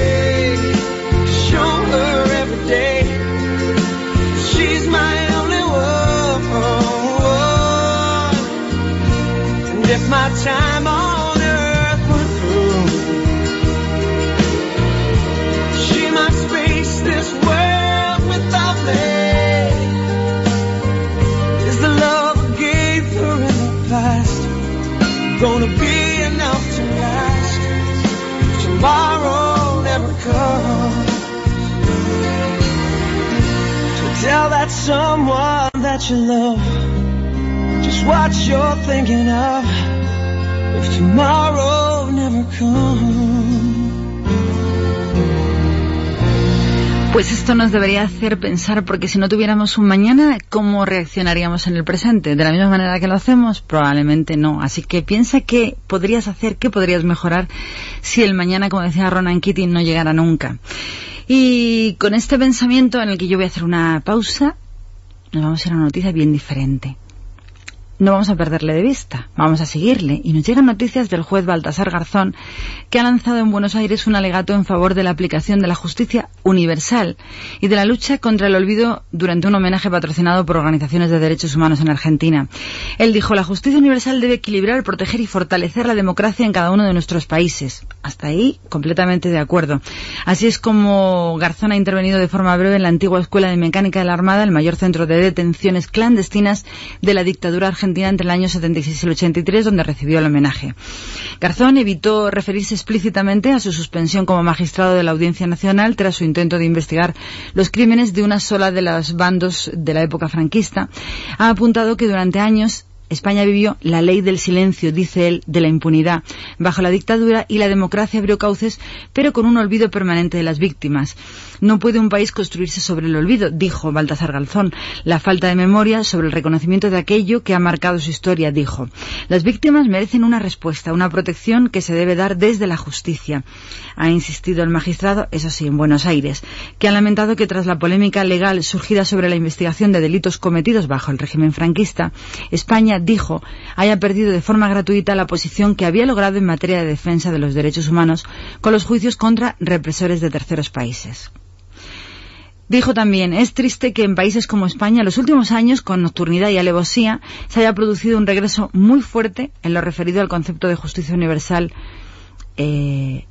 my time on earth were through. She must face this world without me. Is the love I gave her in the past gonna be enough to last? If tomorrow never comes. So tell that someone that you love just what you're thinking of. Pues esto nos debería hacer pensar, porque si no tuviéramos un mañana, ¿cómo reaccionaríamos en el presente? ¿De la misma manera que lo hacemos? Probablemente no. Así que piensa qué podrías hacer, qué podrías mejorar si el mañana, como decía Ronan Keating, no llegara nunca. Y con este pensamiento en el que yo voy a hacer una pausa, nos vamos a ir a una noticia bien diferente. No vamos a perderle de vista, vamos a seguirle. Y nos llegan noticias del juez Baltasar Garzón, que ha lanzado en Buenos Aires un alegato en favor de la aplicación de la justicia universal y de la lucha contra el olvido durante un homenaje patrocinado por organizaciones de derechos humanos en Argentina. Él dijo, la justicia universal debe equilibrar, proteger y fortalecer la democracia en cada uno de nuestros países. Hasta ahí, completamente de acuerdo. Así es como Garzón ha intervenido de forma breve en la antigua Escuela de Mecánica de la Armada, el mayor centro de detenciones clandestinas de la dictadura argentina entre el año 76 y el 83, donde recibió el homenaje. Garzón evitó referirse explícitamente a su suspensión como magistrado de la Audiencia Nacional tras su intento de investigar los crímenes de una sola de los bandos de la época franquista. Ha apuntado que durante años España vivió la ley del silencio, dice él, de la impunidad. Bajo la dictadura y la democracia abrió cauces, pero con un olvido permanente de las víctimas. No puede un país construirse sobre el olvido, dijo Baltasar Galzón. La falta de memoria sobre el reconocimiento de aquello que ha marcado su historia, dijo. Las víctimas merecen una respuesta, una protección que se debe dar desde la justicia. Ha insistido el magistrado, eso sí, en Buenos Aires, que ha lamentado que tras la polémica legal surgida sobre la investigación de delitos cometidos bajo el régimen franquista, España, dijo, haya perdido de forma gratuita la posición que había logrado en materia de defensa de los derechos humanos con los juicios contra represores de terceros países. Dijo también, es triste que en países como España, en los últimos años, con nocturnidad y alevosía, se haya producido un regreso muy fuerte en lo referido al concepto de justicia universal eh,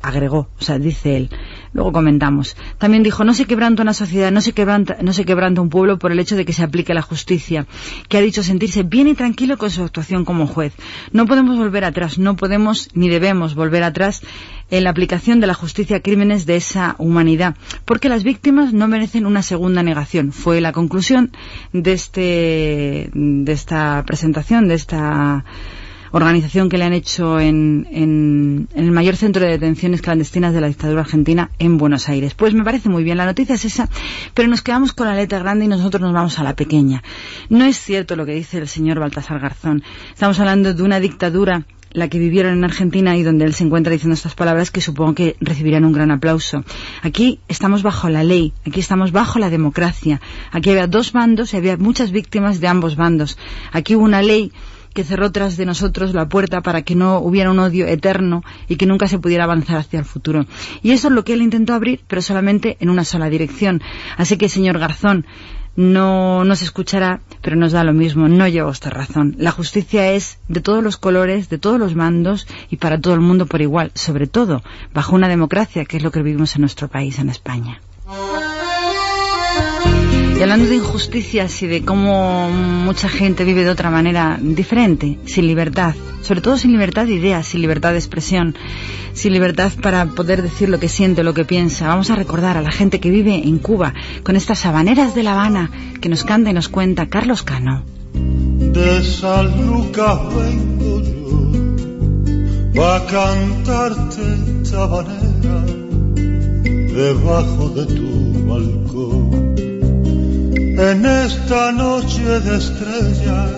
agregó, o sea, dice él. Luego comentamos. También dijo, no se quebranta una sociedad, no se quebranta, no se quebranta un pueblo por el hecho de que se aplique la justicia, que ha dicho sentirse bien y tranquilo con su actuación como juez. No podemos volver atrás, no podemos ni debemos volver atrás en la aplicación de la justicia a crímenes de esa humanidad, porque las víctimas no merecen una segunda negación. Fue la conclusión de este, de esta presentación, de esta organización que le han hecho en, en, el mayor centro de detenciones clandestinas de la dictadura argentina en Buenos Aires. Pues me parece muy bien, la noticia es esa, pero nos quedamos con la letra grande y nosotros nos vamos a la pequeña. No es cierto lo que dice el señor Baltasar Garzón. Estamos hablando de una dictadura la que vivieron en Argentina y donde él se encuentra diciendo estas palabras que supongo que recibirían un gran aplauso. Aquí estamos bajo la ley, aquí estamos bajo la democracia. Aquí había dos bandos y había muchas víctimas de ambos bandos. Aquí hubo una ley que cerró tras de nosotros la puerta para que no hubiera un odio eterno y que nunca se pudiera avanzar hacia el futuro. Y eso es lo que él intentó abrir, pero solamente en una sola dirección. Así que, señor Garzón, no nos escuchará, pero nos da lo mismo, no lleva usted razón. La justicia es de todos los colores, de todos los mandos y para todo el mundo por igual, sobre todo bajo una democracia, que es lo que vivimos en nuestro país, en España. Y hablando de injusticias y de cómo mucha gente vive de otra manera diferente, sin libertad, sobre todo sin libertad de ideas, sin libertad de expresión, sin libertad para poder decir lo que siente, lo que piensa. Vamos a recordar a la gente que vive en Cuba con estas habaneras de La Habana que nos canta y nos cuenta Carlos Cano. De San Lucas vengo yo cantarte esta habanera debajo de tu balcón. En esta noche de estrellas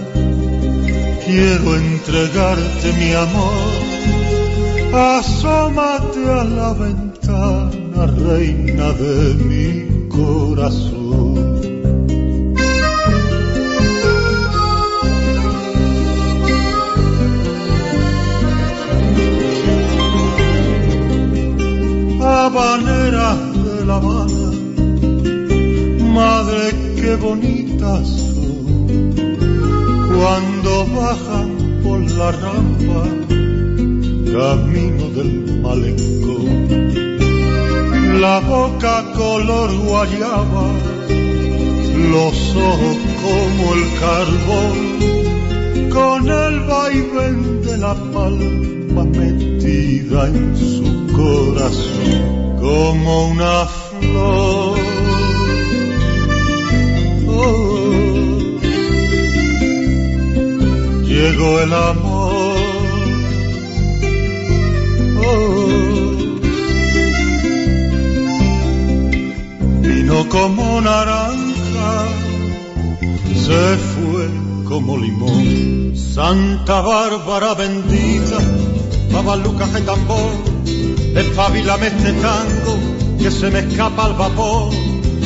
quiero entregarte mi amor. Asómate a la ventana, reina de mi corazón. Habanera de La Habana, bajan por la rampa, camino del malecón. La boca color guayaba, los ojos como el carbón, con el vaivén de la palma metida en su corazón como una flor. Llegó el amor. Oh, vino como naranja, se fue como limón. Santa Bárbara bendita, Babaluca y tambor, espabilame este tango, que se me escapa el vapor,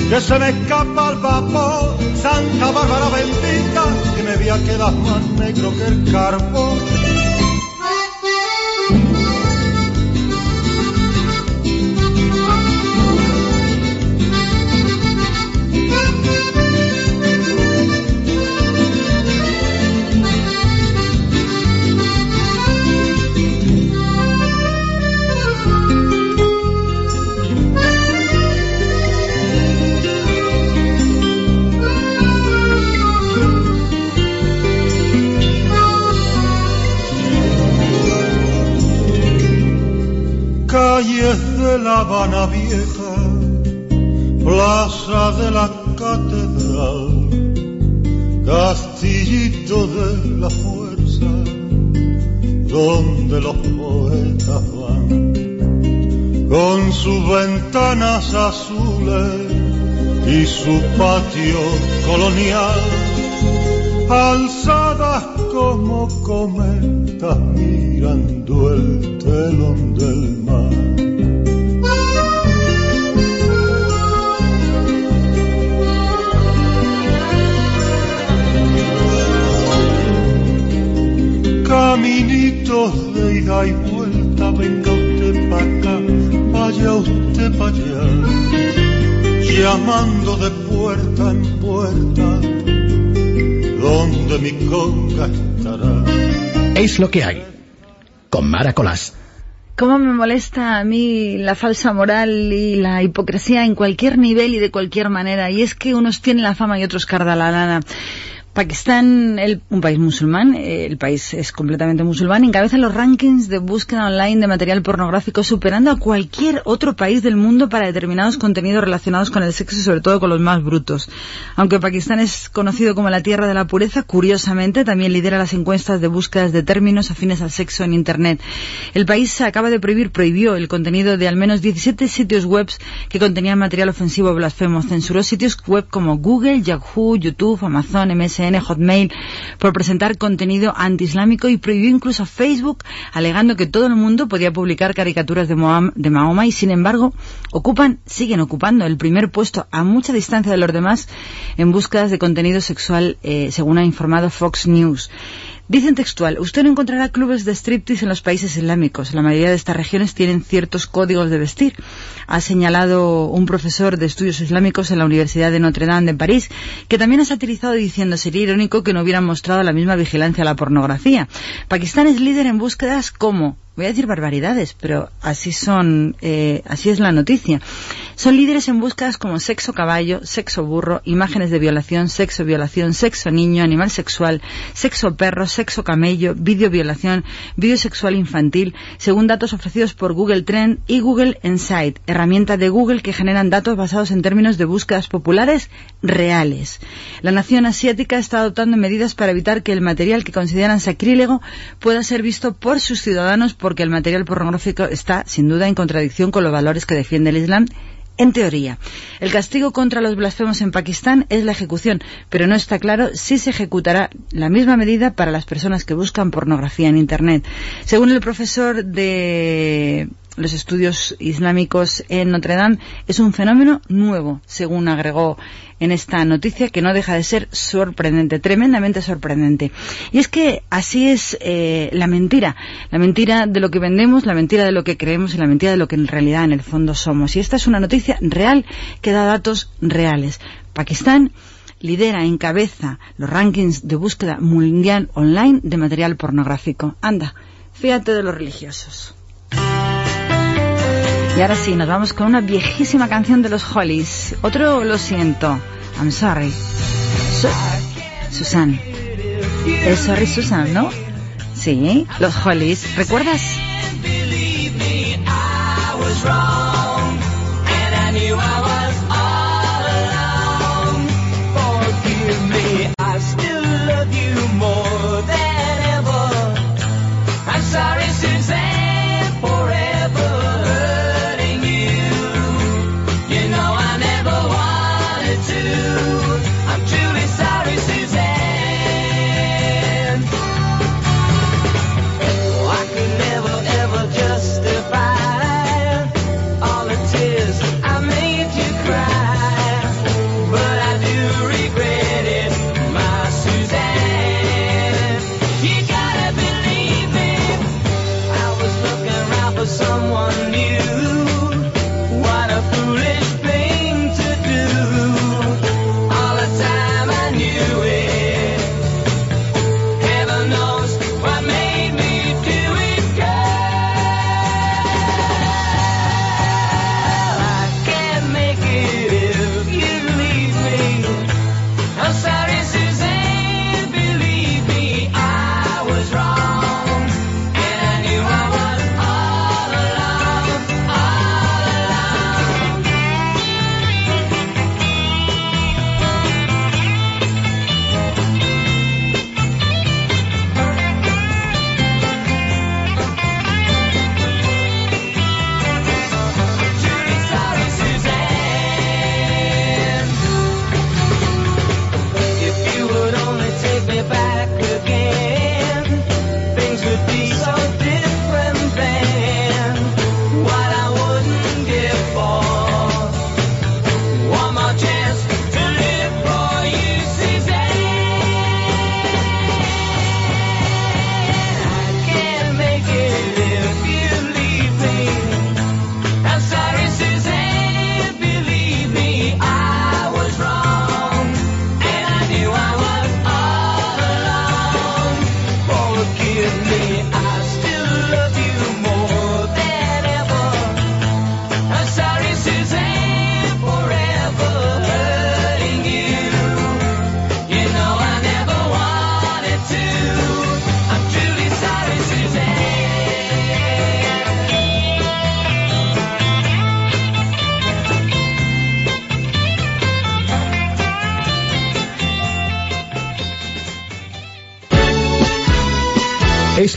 que se me escapa el vapor. Santa Bárbara bendita, que me voy a quedar más negro que el carbón. De la fuerza, donde los poetas van, con sus ventanas azules y su patio colonial, alzadas como cometas mirando el Caminitos de ida y vuelta, venga usted para acá, vaya usted para allá, llamando de puerta en puerta, donde mi conga estará. Es lo que hay. Con Mara Colás. ¿Cómo me molesta a mí la falsa moral y la hipocresía en cualquier nivel y de cualquier manera? Y es que unos tienen la fama y otros carda la lana. Pakistán, el- un país musulmán, eh, el país es completamente musulmán, encabeza los rankings de búsqueda online de material pornográfico, superando a cualquier otro país del mundo para determinados contenidos relacionados con el sexo y sobre todo con los más brutos. Aunque Pakistán es conocido como la tierra de la pureza, curiosamente también lidera las encuestas de búsquedas de términos afines al sexo en Internet. El país acaba de prohibir, prohibió el contenido de al menos 17 sitios web que contenían material ofensivo o blasfemo. Censuró sitios web como Google, Yahoo, YouTube, Amazon, MSN, Hotmail por presentar contenido antiislámico y prohibió incluso Facebook alegando que todo el mundo podía publicar caricaturas de, Moam- de Mahoma y sin embargo ocupan, siguen ocupando el primer puesto a mucha distancia de los demás en búsquedas de contenido sexual eh, según ha informado Fox News. Dicen textual, usted no encontrará clubes de striptease en los países islámicos. La mayoría de estas regiones tienen ciertos códigos de vestir. Ha señalado un profesor de estudios islámicos en la Universidad de Notre Dame de París, que también ha satirizado diciendo sería irónico que no hubieran mostrado la misma vigilancia a la pornografía. Pakistán es líder en búsquedas como voy a decir barbaridades, pero así son, eh, así es la noticia. Son líderes en búsquedas como sexo caballo, sexo burro, imágenes de violación, sexo violación, sexo niño, animal sexual, sexo perro, sexo camello, vídeo violación, vídeo sexual infantil, según datos ofrecidos por Google Trend y Google Insight, herramienta de Google que generan datos basados en términos de búsquedas populares reales. La nación asiática está adoptando medidas para evitar que el material que consideran sacrílego pueda ser visto por sus ciudadanos porque el material pornográfico está, sin duda, en contradicción con los valores que defiende el Islam en teoría. El castigo contra los blasfemos en Pakistán es la ejecución, pero no está claro si se ejecutará la misma medida para las personas que buscan pornografía en Internet. Según el profesor de los estudios islámicos en Notre Dame, es un fenómeno nuevo, según agregó en esta noticia, que no deja de ser sorprendente, tremendamente sorprendente. Y es que así es eh, la mentira, la mentira de lo que vendemos, la mentira de lo que creemos y la mentira de lo que en realidad en el fondo somos. Y esta es una noticia real que da datos reales. Pakistán lidera, encabeza los rankings de búsqueda mundial online de material pornográfico. Anda, fíjate de los religiosos. Y ahora sí, nos vamos con una viejísima canción de los Hollies. Otro lo siento. I'm sorry. Su- Susan. Es Sorry Susan, ¿no? Sí, los Hollies. ¿Recuerdas?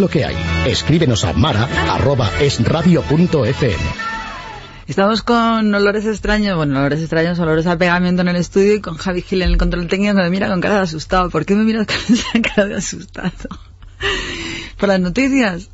Lo que hay. Escríbenos a mara.esradio.fm. Estamos con olores extraños, bueno, olores extraños, olores a pegamento en el estudio y con Javi Gil en el control técnico que me mira con cara de asustado. ¿Por qué me miras con esa cara de asustado? ¿Por las noticias?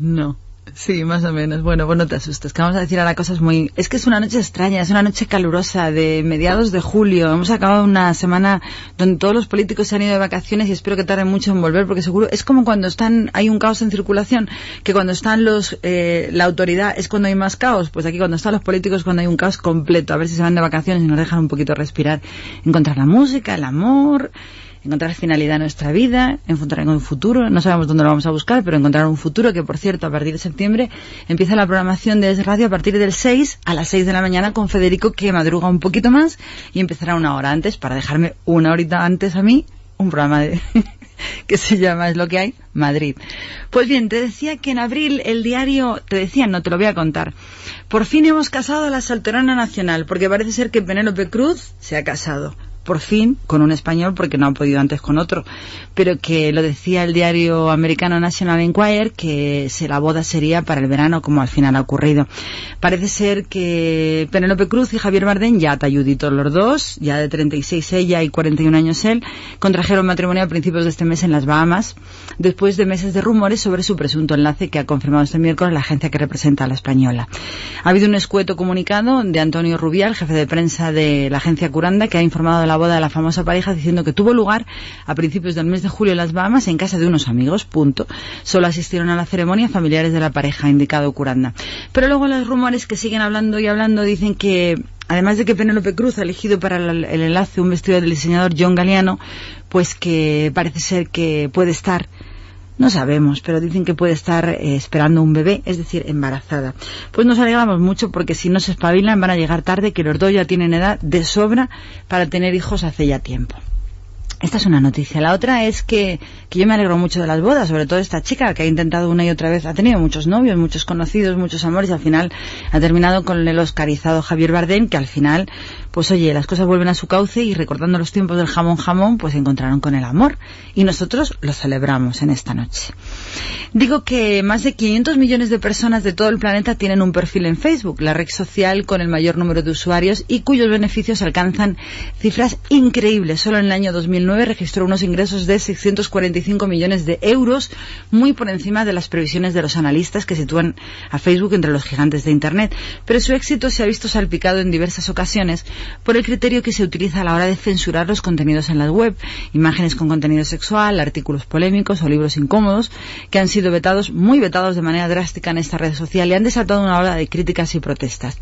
No. Sí, más o menos. Bueno, pues no te asustes, que vamos a decir ahora cosas muy... Es que es una noche extraña, es una noche calurosa de mediados de julio. Hemos acabado una semana donde todos los políticos se han ido de vacaciones y espero que tarden mucho en volver porque seguro... Es como cuando están... Hay un caos en circulación, que cuando están los... eh, la autoridad es cuando hay más caos. Pues aquí cuando están los políticos cuando hay un caos completo. A ver si se van de vacaciones y nos dejan un poquito respirar. Encontrar la música, el amor encontrar finalidad en nuestra vida, encontrar un futuro, no sabemos dónde lo vamos a buscar, pero encontrar un futuro que, por cierto, a partir de septiembre empieza la programación de Radio a partir del 6 a las 6 de la mañana con Federico que madruga un poquito más y empezará una hora antes para dejarme una horita antes a mí un programa de que se llama Es lo que hay, Madrid. Pues bien, te decía que en abril el diario, te decía, no te lo voy a contar, por fin hemos casado a la solterona nacional, porque parece ser que Penélope Cruz se ha casado por fin con un español porque no ha podido antes con otro, pero que lo decía el diario americano National Enquirer que la boda sería para el verano como al final ha ocurrido. Parece ser que Penélope Cruz y Javier Bardem, ya talluditos los dos, ya de 36 ella y 41 años él, contrajeron matrimonio a principios de este mes en las Bahamas, después de meses de rumores sobre su presunto enlace que ha confirmado este miércoles la agencia que representa a la española. Ha habido un escueto comunicado de Antonio Rubial, jefe de prensa de la agencia Curanda, que ha informado de la boda de la famosa pareja diciendo que tuvo lugar a principios del mes de julio en las Bahamas en casa de unos amigos, punto. Solo asistieron a la ceremonia familiares de la pareja, indicado Curanda. Pero luego los rumores que siguen hablando y hablando dicen que además de que Penélope Cruz ha elegido para el, enlace un vestido del diseñador John Galliano, pues que parece ser que puede estar no sabemos, pero dicen que puede estar eh, esperando un bebé, es decir, embarazada. Pues nos alegramos mucho porque si no se espabilan van a llegar tarde, que los dos ya tienen edad de sobra para tener hijos hace ya tiempo. Esta es una noticia. La otra es que, que yo me alegro mucho de las bodas, sobre todo esta chica que ha intentado una y otra vez, ha tenido muchos novios, muchos conocidos, muchos amores y al final ha terminado con el oscarizado Javier Bardem que al final, pues oye, las cosas vuelven a su cauce y recordando los tiempos del jamón jamón, pues se encontraron con el amor y nosotros lo celebramos en esta noche. Digo que más de 500 millones de personas de todo el planeta tienen un perfil en Facebook, la red social con el mayor número de usuarios y cuyos beneficios alcanzan cifras increíbles. Solo en el año 2009 registró unos ingresos de 645 millones de euros, muy por encima de las previsiones de los analistas que sitúan a Facebook entre los gigantes de Internet. Pero su éxito se ha visto salpicado en diversas ocasiones por el criterio que se utiliza a la hora de censurar los contenidos en la web, imágenes con contenido sexual, artículos polémicos o libros incómodos, que han sido vetados, muy vetados de manera drástica en esta red social y han desatado una ola de críticas y protestas.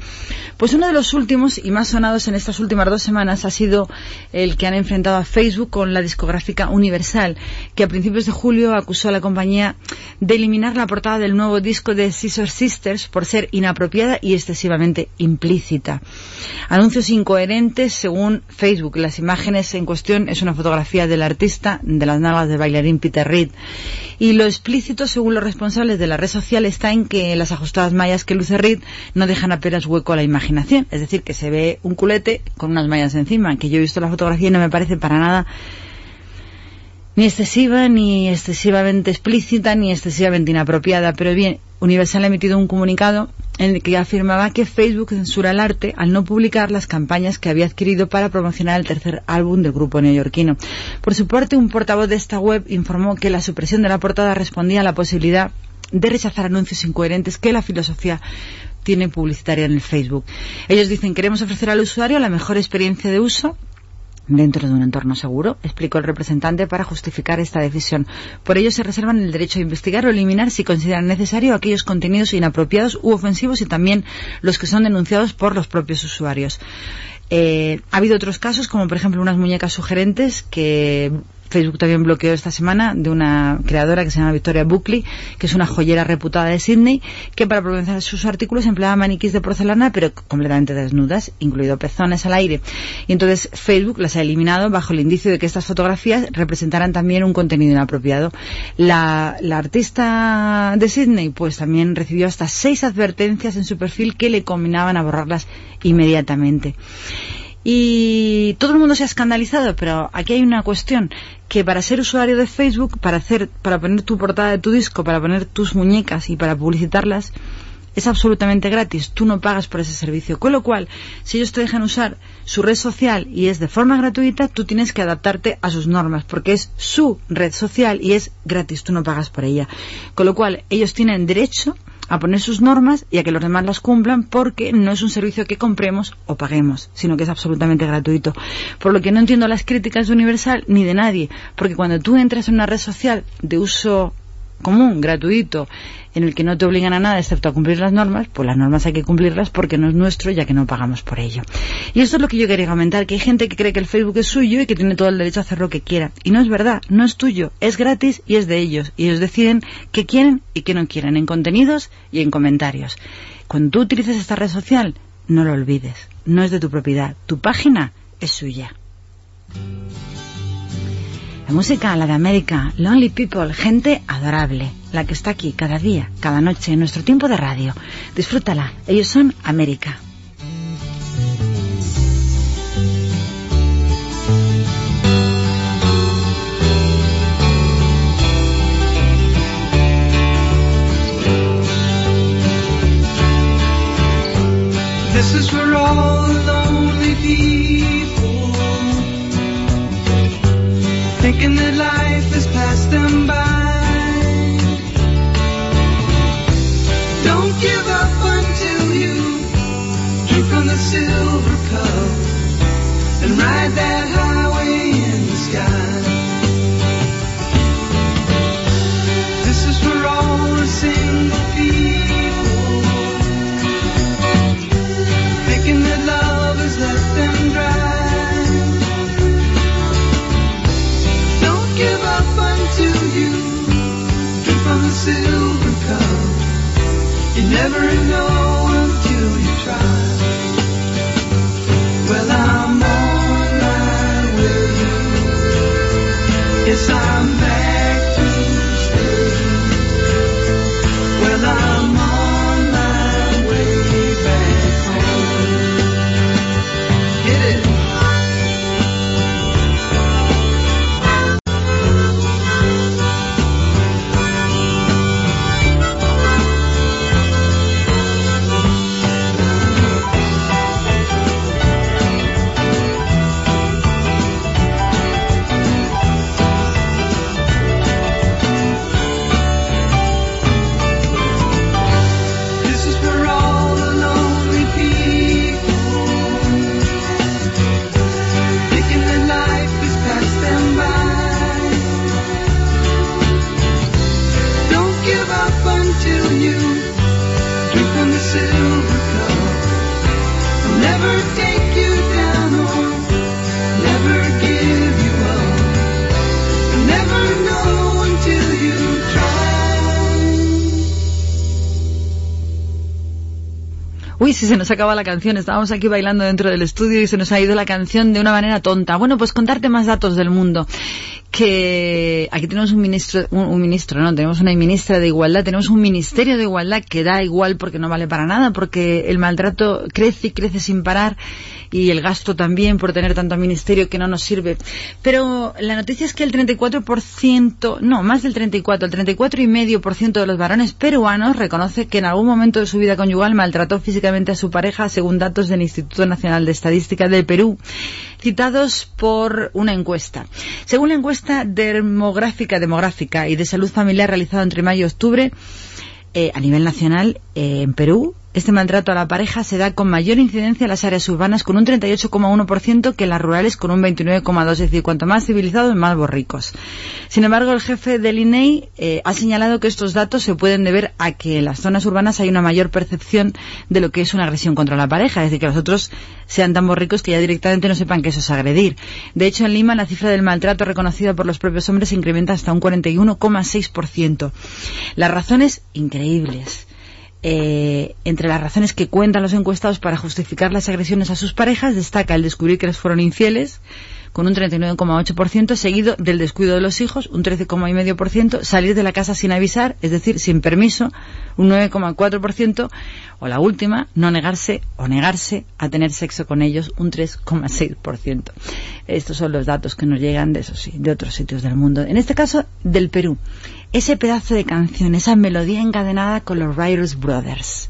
Pues uno de los últimos y más sonados en estas últimas dos semanas ha sido el que han enfrentado a Facebook con la discográfica Universal, que a principios de julio acusó a la compañía de eliminar la portada del nuevo disco de Scissor Sisters por ser inapropiada y excesivamente implícita. Anuncio 5 coherentes según Facebook. Las imágenes en cuestión es una fotografía del artista de las nalgas del bailarín Peter Reed. Y lo explícito, según los responsables de la red social, está en que las ajustadas mallas que luce Reed no dejan apenas hueco a la imaginación. Es decir, que se ve un culete con unas mallas encima, que yo he visto la fotografía y no me parece para nada ni excesiva, ni excesivamente explícita, ni excesivamente inapropiada. Pero bien, Universal ha emitido un comunicado en el que afirmaba que Facebook censura el arte al no publicar las campañas que había adquirido para promocionar el tercer álbum del grupo neoyorquino. Por su parte, un portavoz de esta web informó que la supresión de la portada respondía a la posibilidad de rechazar anuncios incoherentes que la filosofía tiene publicitaria en el Facebook. Ellos dicen queremos ofrecer al usuario la mejor experiencia de uso dentro de un entorno seguro, explicó el representante para justificar esta decisión. Por ello se reservan el derecho a investigar o eliminar si consideran necesario aquellos contenidos inapropiados u ofensivos y también los que son denunciados por los propios usuarios. Eh, ha habido otros casos, como por ejemplo unas muñecas sugerentes que Facebook también bloqueó esta semana de una creadora que se llama Victoria Buckley, que es una joyera reputada de Sydney, que para promocionar sus artículos empleaba maniquís de porcelana, pero completamente desnudas, incluido pezones al aire. Y entonces Facebook las ha eliminado bajo el indicio de que estas fotografías representaran también un contenido inapropiado. La, la artista de Sydney, pues también recibió hasta seis advertencias en su perfil que le combinaban a borrarlas inmediatamente. Y todo el mundo se ha escandalizado, pero aquí hay una cuestión que para ser usuario de Facebook, para hacer, para poner tu portada de tu disco, para poner tus muñecas y para publicitarlas, es absolutamente gratis. Tú no pagas por ese servicio. Con lo cual, si ellos te dejan usar su red social y es de forma gratuita, tú tienes que adaptarte a sus normas, porque es su red social y es gratis. Tú no pagas por ella. Con lo cual, ellos tienen derecho a poner sus normas y a que los demás las cumplan porque no es un servicio que compremos o paguemos, sino que es absolutamente gratuito. Por lo que no entiendo las críticas de Universal ni de nadie, porque cuando tú entras en una red social de uso común, gratuito, en el que no te obligan a nada excepto a cumplir las normas, pues las normas hay que cumplirlas porque no es nuestro ya que no pagamos por ello. Y esto es lo que yo quería comentar, que hay gente que cree que el Facebook es suyo y que tiene todo el derecho a hacer lo que quiera. Y no es verdad, no es tuyo, es gratis y es de ellos. Y ellos deciden qué quieren y qué no quieren, en contenidos y en comentarios. Cuando tú utilices esta red social, no lo olvides, no es de tu propiedad, tu página es suya. La música, la de América, Lonely People, gente adorable, la que está aquí cada día, cada noche, en nuestro tiempo de radio. Disfrútala, ellos son América. This is all lonely people thinking that life has passed them by. Don't give up until you drink from the silver cup and ride that highway never know si se nos acaba la canción. Estábamos aquí bailando dentro del estudio y se nos ha ido la canción de una manera tonta. Bueno, pues contarte más datos del mundo. Que aquí tenemos un ministro, un, un ministro, no, tenemos una ministra de igualdad, tenemos un ministerio de igualdad que da igual porque no vale para nada, porque el maltrato crece y crece sin parar y el gasto también por tener tanto ministerio que no nos sirve. Pero la noticia es que el 34%, no, más del 34, el 34,5% de los varones peruanos reconoce que en algún momento de su vida conyugal maltrató físicamente a su pareja, según datos del Instituto Nacional de Estadística del Perú, citados por una encuesta. Según la encuesta demográfica, demográfica y de salud familiar realizada entre mayo y octubre, eh, a nivel nacional, eh, en Perú, este maltrato a la pareja se da con mayor incidencia en las áreas urbanas con un 38,1% que en las rurales con un 29,2%, es decir, cuanto más civilizados, más borricos. Sin embargo, el jefe del INEI eh, ha señalado que estos datos se pueden deber a que en las zonas urbanas hay una mayor percepción de lo que es una agresión contra la pareja, es decir, que los otros sean tan borricos que ya directamente no sepan que eso es agredir. De hecho, en Lima la cifra del maltrato reconocida por los propios hombres se incrementa hasta un 41,6%. Las razones increíbles. Eh, entre las razones que cuentan los encuestados para justificar las agresiones a sus parejas destaca el descubrir que les fueron infieles con un 39,8%, seguido del descuido de los hijos, un 13,5%, salir de la casa sin avisar, es decir, sin permiso, un 9,4%, o la última, no negarse o negarse a tener sexo con ellos, un 3,6%. Estos son los datos que nos llegan de, eso sí, de otros sitios del mundo. En este caso, del Perú. Ese pedazo de canción, esa melodía encadenada con los Writers Brothers.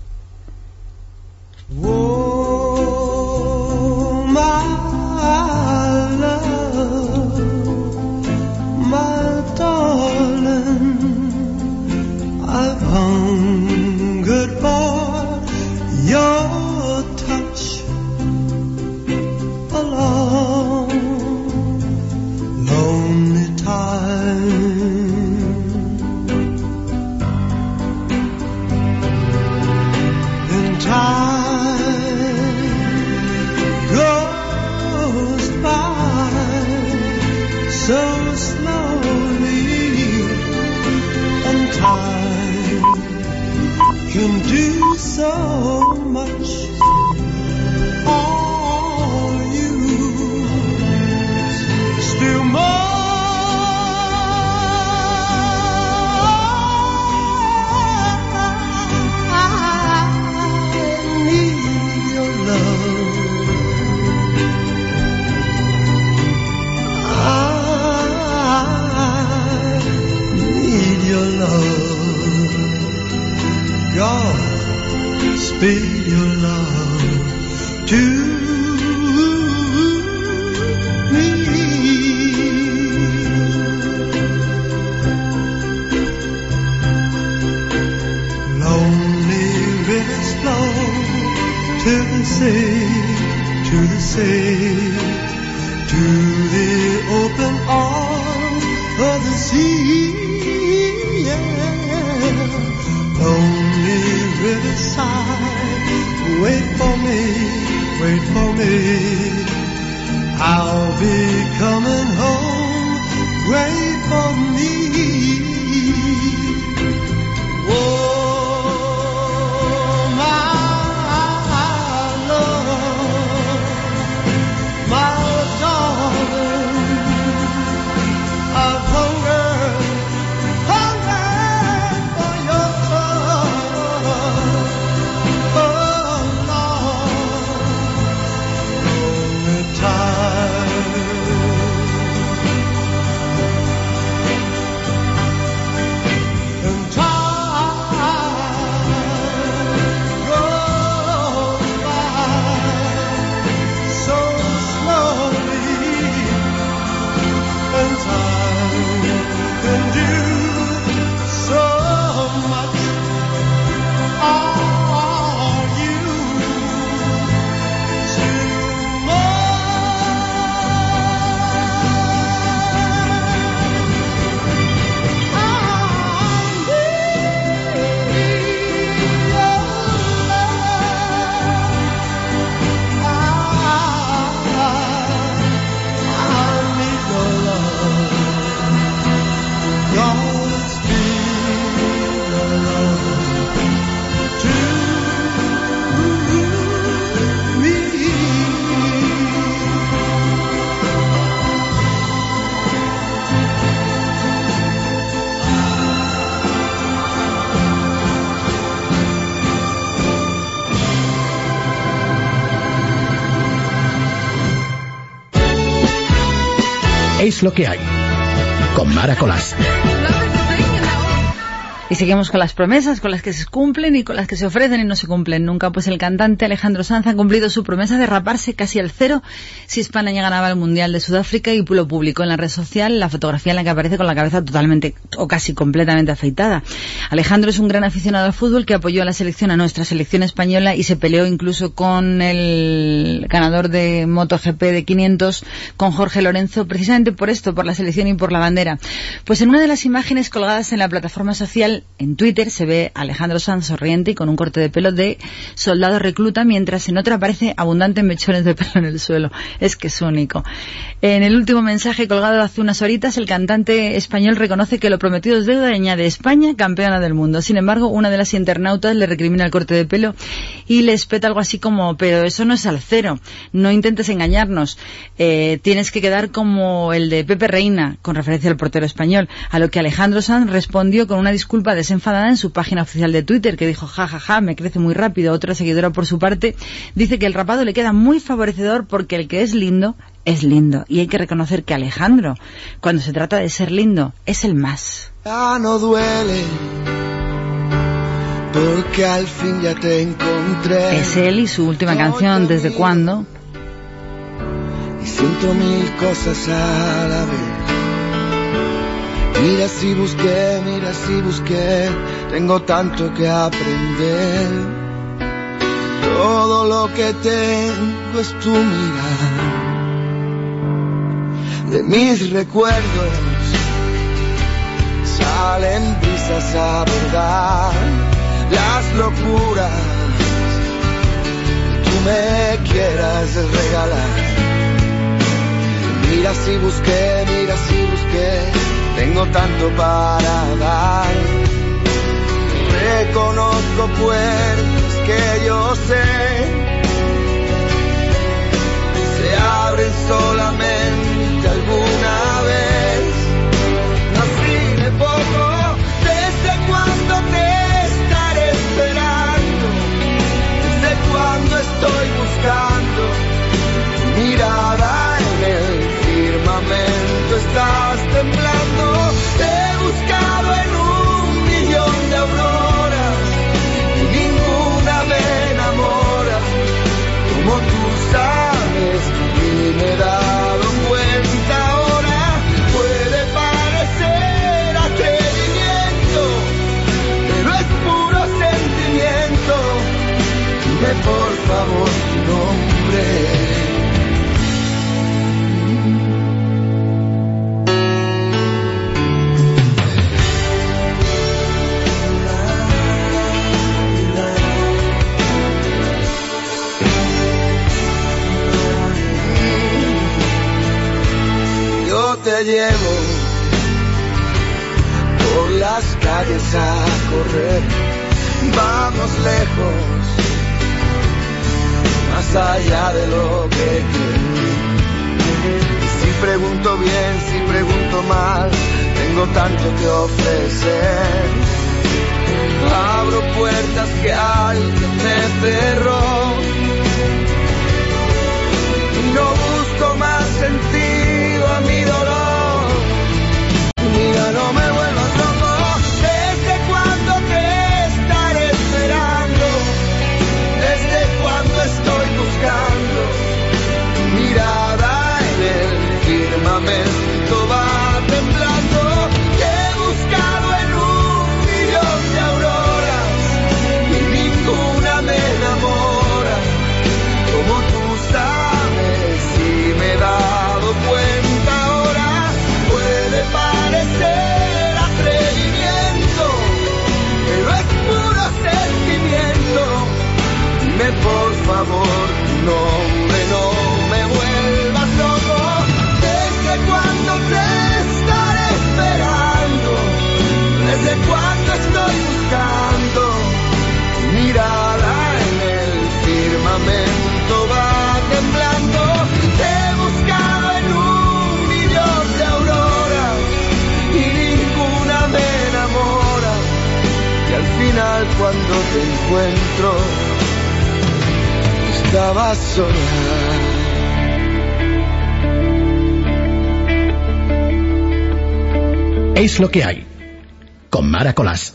Lo que hay. Con Mara Colás. Y seguimos con las promesas, con las que se cumplen y con las que se ofrecen y no se cumplen nunca. Pues el cantante Alejandro Sanz ha cumplido su promesa de raparse casi al cero si España ganaba el Mundial de Sudáfrica y lo publicó en la red social la fotografía en la que aparece con la cabeza totalmente o casi completamente afeitada. Alejandro es un gran aficionado al fútbol que apoyó a la selección, a nuestra selección española y se peleó incluso con el ganador de MotoGP de 500, con Jorge Lorenzo, precisamente por esto, por la selección y por la bandera. Pues en una de las imágenes colgadas en la plataforma social en Twitter se ve a Alejandro Sanz sonriente y con un corte de pelo de soldado recluta, mientras en otra aparece abundante mechones de pelo en el suelo. Es que es único. En el último mensaje colgado hace unas horitas, el cantante español reconoce que lo prometido es deuda y añade España campeona del mundo. Sin embargo, una de las internautas le recrimina el corte de pelo y le espeta algo así como, pero eso no es al cero, no intentes engañarnos, eh, tienes que quedar como el de Pepe Reina, con referencia al portero español, a lo que Alejandro Sanz respondió con una disculpa desenfadada en su página oficial de Twitter, que dijo, ja, ja, ja, me crece muy rápido. Otra seguidora, por su parte, dice que el rapado le queda muy favorecedor porque el que es lindo es lindo. Y hay que reconocer que Alejandro, cuando se trata de ser lindo, es el más. Ya no duele, porque al fin ya te encontré. Es él y su última canción, ¿Desde cuándo? Y siento mil cosas a la vez. Mira si busqué, mira si busqué, tengo tanto que aprender. Todo lo que tengo es tu mirada. De mis recuerdos salen brisas a verdad, las locuras que tú me quieras regalar. Mira si busqué, mira si busqué, tengo tanto para dar. Reconozco puertas que yo sé se abren solamente alguna vez. Nací de poco, desde cuando te estaré esperando, desde cuando estoy buscando mirada en el firmamento, estás llamamos tu nombre. te llevo por las calles a correr. Vamos lejos allá de lo que creo. Si pregunto bien, si pregunto mal, tengo tanto que ofrecer. Abro puertas que alguien me cerró. Cuando te encuentro, estabas sola. Es lo que hay. Con Mara Colás.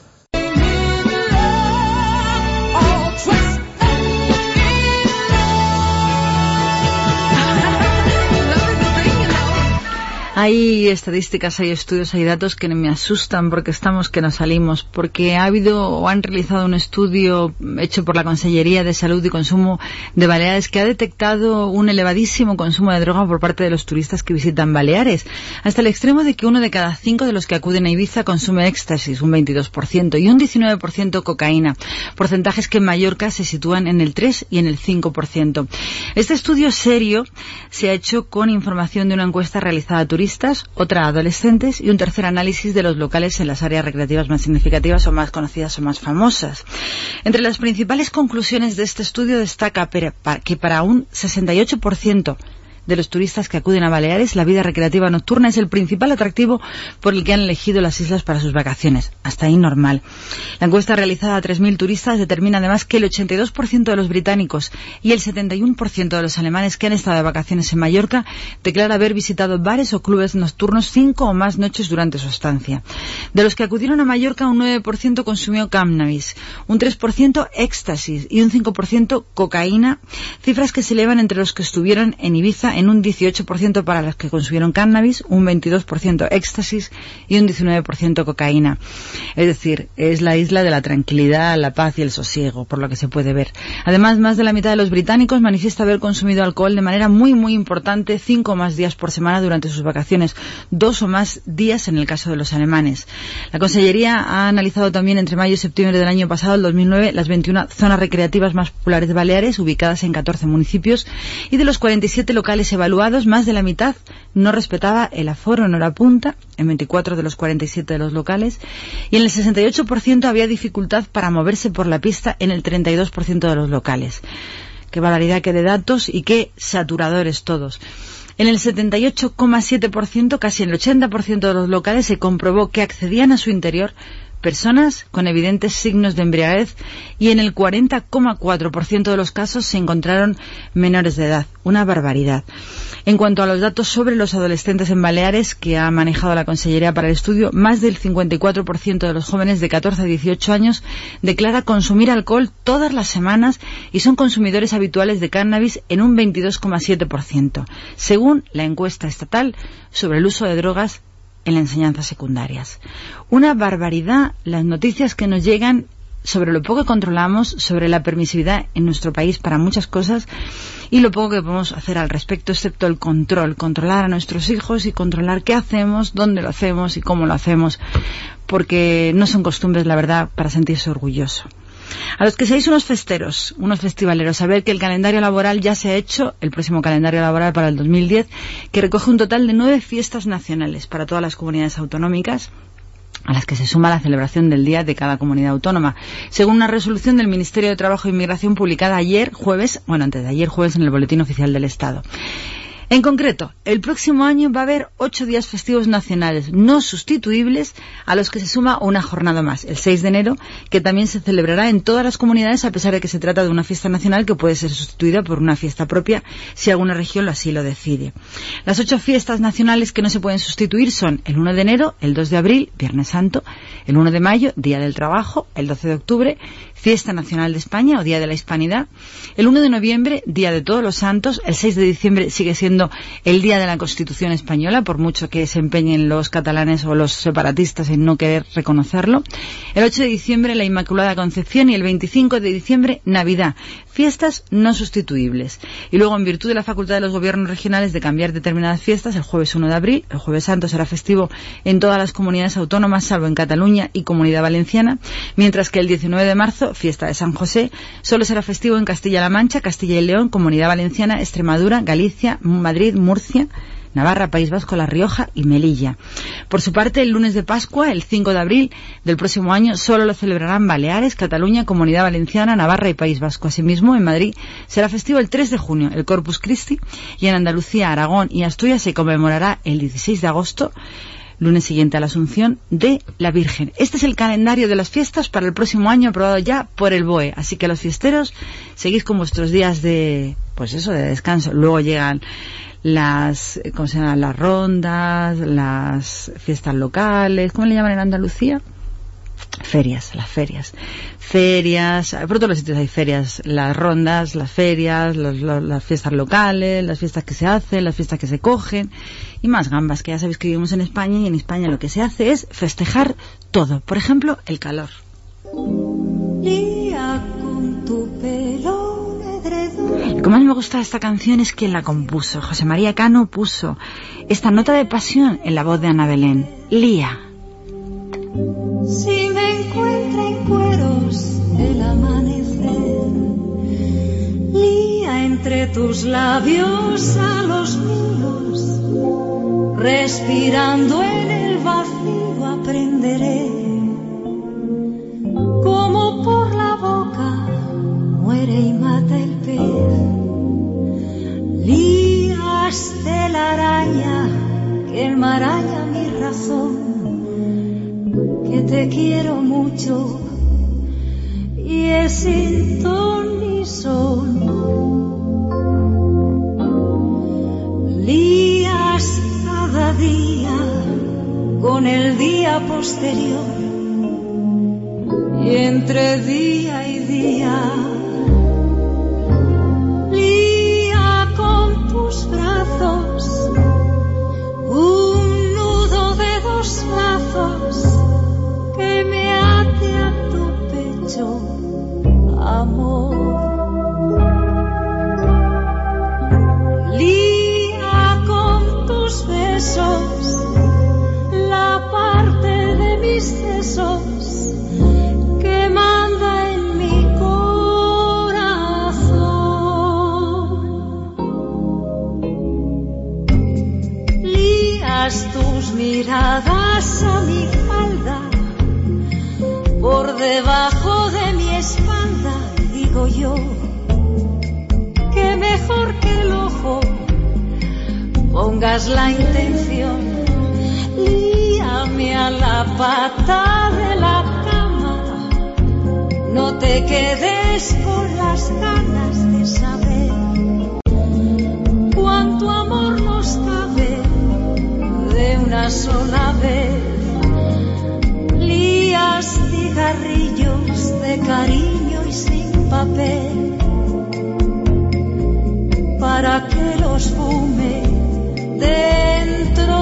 Hay estadísticas, hay estudios, hay datos que me asustan porque estamos que nos salimos, porque ha habido o han realizado un estudio hecho por la Consellería de Salud y Consumo de Baleares que ha detectado un elevadísimo consumo de droga por parte de los turistas que visitan Baleares, hasta el extremo de que uno de cada cinco de los que acuden a Ibiza consume éxtasis, un 22%, y un 19% cocaína, porcentajes que en Mallorca se sitúan en el 3 y en el 5%. Este estudio serio se ha hecho con información de una encuesta realizada a turistas, otra adolescentes y un tercer análisis de los locales en las áreas recreativas más significativas o más conocidas o más famosas. Entre las principales conclusiones de este estudio destaca que para un 68% de los turistas que acuden a Baleares, la vida recreativa nocturna es el principal atractivo por el que han elegido las islas para sus vacaciones. Hasta ahí normal. La encuesta realizada a 3.000 turistas determina además que el 82% de los británicos y el 71% de los alemanes que han estado de vacaciones en Mallorca declara haber visitado bares o clubes nocturnos cinco o más noches durante su estancia. De los que acudieron a Mallorca, un 9% consumió cannabis, un 3% éxtasis y un 5% cocaína, cifras que se elevan entre los que estuvieron en Ibiza en un 18% para los que consumieron cannabis, un 22% éxtasis y un 19% cocaína. Es decir, es la isla de la tranquilidad, la paz y el sosiego, por lo que se puede ver. Además, más de la mitad de los británicos manifiesta haber consumido alcohol de manera muy, muy importante, cinco o más días por semana durante sus vacaciones, dos o más días en el caso de los alemanes. La Consellería ha analizado también entre mayo y septiembre del año pasado, el 2009, las 21 zonas recreativas más populares de Baleares, ubicadas en 14 municipios, y de los 47 locales evaluados, más de la mitad no respetaba el aforo en hora punta, en 24 de los 47 de los locales, y en el 68% había dificultad para moverse por la pista en el 32% de los locales. Qué barbaridad que de datos y qué saturadores todos. En el 78,7%, casi el 80% de los locales, se comprobó que accedían a su interior personas con evidentes signos de embriaguez y en el 40,4% de los casos se encontraron menores de edad. Una barbaridad. En cuanto a los datos sobre los adolescentes en Baleares que ha manejado la Consellería para el estudio, más del 54% de los jóvenes de 14 a 18 años declara consumir alcohol todas las semanas y son consumidores habituales de cannabis en un 22,7%, según la encuesta estatal sobre el uso de drogas en las enseñanzas secundarias. Una barbaridad las noticias que nos llegan sobre lo poco que controlamos, sobre la permisividad en nuestro país para muchas cosas y lo poco que podemos hacer al respecto, excepto el control, controlar a nuestros hijos y controlar qué hacemos, dónde lo hacemos y cómo lo hacemos, porque no son costumbres, la verdad, para sentirse orgulloso. A los que seáis unos festeros, unos festivaleros, saber que el calendario laboral ya se ha hecho, el próximo calendario laboral para el 2010, que recoge un total de nueve fiestas nacionales para todas las comunidades autonómicas, a las que se suma la celebración del día de cada comunidad autónoma, según una resolución del Ministerio de Trabajo e Inmigración publicada ayer jueves, bueno, antes de ayer jueves en el Boletín Oficial del Estado. En concreto, el próximo año va a haber ocho días festivos nacionales no sustituibles a los que se suma una jornada más, el 6 de enero, que también se celebrará en todas las comunidades a pesar de que se trata de una fiesta nacional que puede ser sustituida por una fiesta propia si alguna región así lo decide. Las ocho fiestas nacionales que no se pueden sustituir son el 1 de enero, el 2 de abril, Viernes Santo, el 1 de mayo, Día del Trabajo, el 12 de octubre, Fiesta Nacional de España o Día de la Hispanidad, el 1 de noviembre, Día de Todos los Santos, el 6 de diciembre sigue siendo el Día de la Constitución Española, por mucho que se empeñen los catalanes o los separatistas en no querer reconocerlo, el 8 de diciembre, la Inmaculada Concepción. Y el 25 de diciembre, Navidad, fiestas no sustituibles. Y luego, en virtud de la facultad de los gobiernos regionales de cambiar determinadas fiestas, el jueves 1 de abril, el jueves santo será festivo en todas las comunidades autónomas, salvo en Cataluña y Comunidad Valenciana, mientras que el 19 de marzo, fiesta de San José, solo será festivo en Castilla-La Mancha, Castilla y León, Comunidad Valenciana, Extremadura, Galicia, Madrid, Murcia, Navarra, País Vasco, La Rioja y Melilla. Por su parte, el lunes de Pascua, el 5 de abril del próximo año, solo lo celebrarán Baleares, Cataluña, Comunidad Valenciana, Navarra y País Vasco. Asimismo, en Madrid será festivo el 3 de junio, el Corpus Christi, y en Andalucía, Aragón y Asturias se conmemorará el 16 de agosto lunes siguiente a la Asunción de la Virgen. Este es el calendario de las fiestas para el próximo año aprobado ya por el BOE. Así que los fiesteros seguís con vuestros días de, pues eso, de descanso. Luego llegan las, ¿cómo se llaman? Las rondas, las fiestas locales, ¿cómo le llaman en Andalucía? Ferias, las ferias. Ferias, por todos los sitios hay ferias, las rondas, las ferias, los- los- las fiestas locales, las fiestas que se hacen, las fiestas que se cogen y más gambas, que ya sabéis que vivimos en España y en España lo que se hace es festejar todo. Por ejemplo, el calor. Lía con tu pelo edredón. Lo que más me gusta de esta canción es quien la compuso. José María Cano puso esta nota de pasión en la voz de Ana Belén. Lía. Si me encuentra en cueros el amanecer, lía entre tus labios a los míos, respirando en el vacío aprenderé cómo por la boca muere y mata el pez. Lías araña que enmaraña mi razón que te quiero mucho y es sin ton ni son. Lías cada día con el día posterior y entre día y día. La intención líame a la pata de la cama. No te quedes con las ganas de saber cuánto amor nos cabe de una sola vez. Lías cigarrillos de cariño y sin papel para que los fume dentro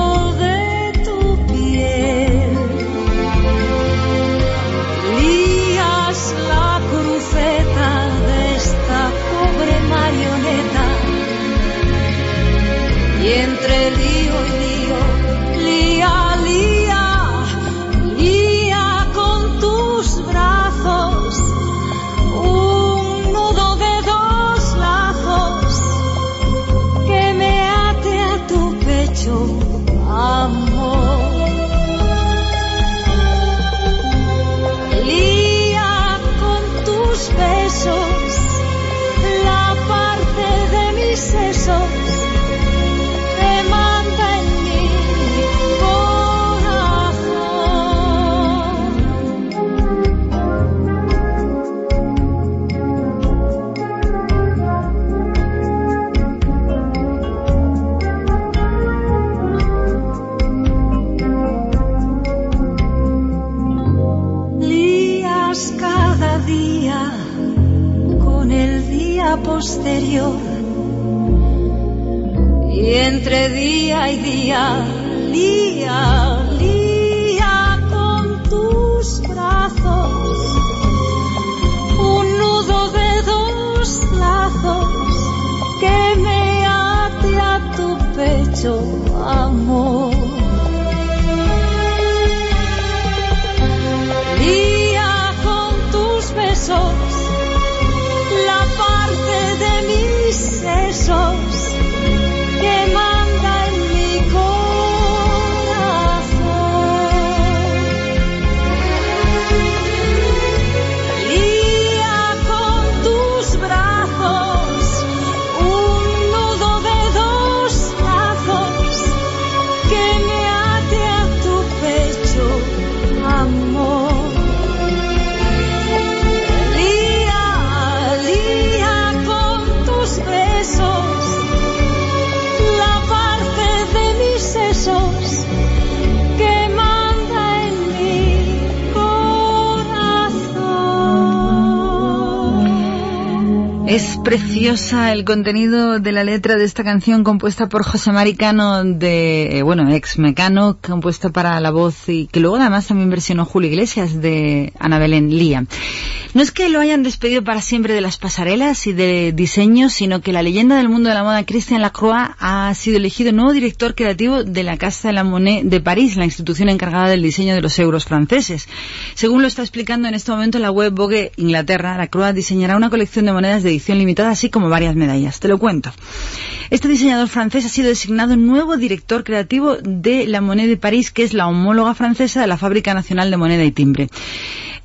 día preciosa el contenido de la letra de esta canción compuesta por José Maricano de, eh, bueno, ex Mecano, compuesta para la voz y que luego además también versionó Julio Iglesias de Ana Belén Lía. No es que lo hayan despedido para siempre de las pasarelas y de diseño, sino que la leyenda del mundo de la moda Christian Lacroix ha sido elegido nuevo director creativo de la Casa de la Monnaie de París, la institución encargada del diseño de los euros franceses. Según lo está explicando en este momento la web Vogue Inglaterra, Lacroix diseñará una colección de monedas de edición limitada, así como varias medallas. Te lo cuento. Este diseñador francés ha sido designado nuevo director creativo de la Monnaie de París, que es la homóloga francesa de la Fábrica Nacional de Moneda y Timbre.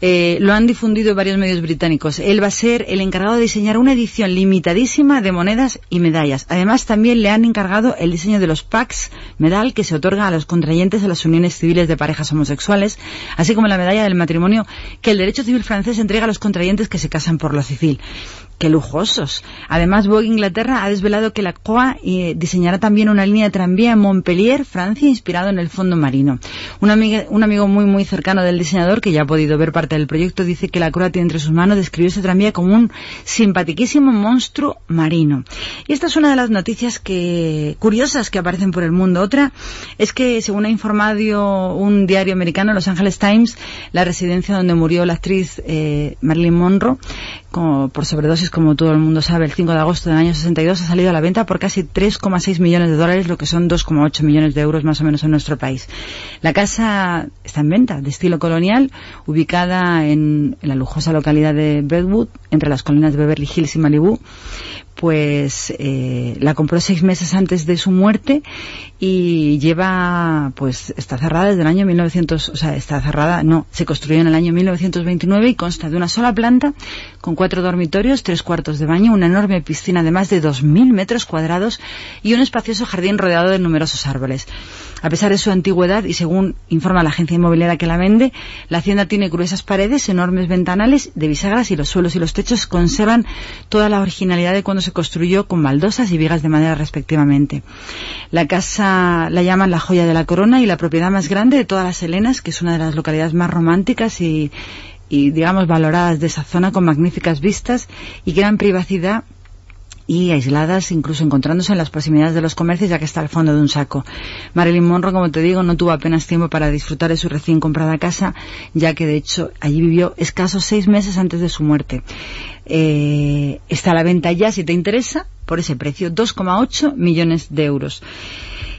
Eh, lo han difundido varios medios británicos. Él va a ser el encargado de diseñar una edición limitadísima de monedas y medallas. Además, también le han encargado el diseño de los packs medal que se otorga a los contrayentes de las uniones civiles de parejas homosexuales, así como la medalla del matrimonio que el derecho civil francés entrega a los contrayentes que se casan por lo civil. ¡Qué lujosos! Además, Vogue Inglaterra ha desvelado que la COA eh, diseñará también una línea de tranvía en Montpellier, Francia, inspirado en el fondo marino. Un, amiga- un amigo muy, muy cercano del diseñador, que ya ha podido ver parte del proyecto, dice que la COA tiene entre sus manos describió ese tranvía como un simpatiquísimo monstruo marino. Y esta es una de las noticias que, curiosas que aparecen por el mundo. Otra es que, según ha informado un diario americano, Los Angeles Times, la residencia donde murió la actriz eh, Marilyn Monroe, como por sobredosis, como todo el mundo sabe, el 5 de agosto del año 62 ha salido a la venta por casi 3,6 millones de dólares, lo que son 2,8 millones de euros más o menos en nuestro país. La casa está en venta, de estilo colonial, ubicada en, la lujosa localidad de Brentwood, entre las colinas de Beverly Hills y Malibu, pues eh, la compró seis meses antes de su muerte y lleva, pues está cerrada desde el año 1900, o sea, está cerrada, no, se construyó en el año 1929 y consta de una sola planta con cuatro dormitorios, tres cuartos de baño, una enorme piscina de más de 2.000 metros cuadrados y un espacioso jardín rodeado de numerosos árboles. A pesar de su antigüedad y según informa la agencia inmobiliaria que la vende, la hacienda tiene gruesas paredes, enormes ventanales de bisagras y los suelos y los techos conservan toda la originalidad de cuando se construyó con baldosas y vigas de madera respectivamente. La casa la llaman la joya de la corona y la propiedad más grande de todas las Helenas, que es una de las localidades más románticas y, digamos valoradas de esa zona con magníficas vistas y gran privacidad y aisladas, incluso encontrándose en las proximidades de los comercios, ya que está al fondo de un saco. Marilyn Monroe, como te digo, no tuvo apenas tiempo para disfrutar de su recién comprada casa, ya que de hecho allí vivió escasos seis meses antes de su muerte. Eh, está a la venta ya, si te interesa, por ese precio, 2,8 millones de euros.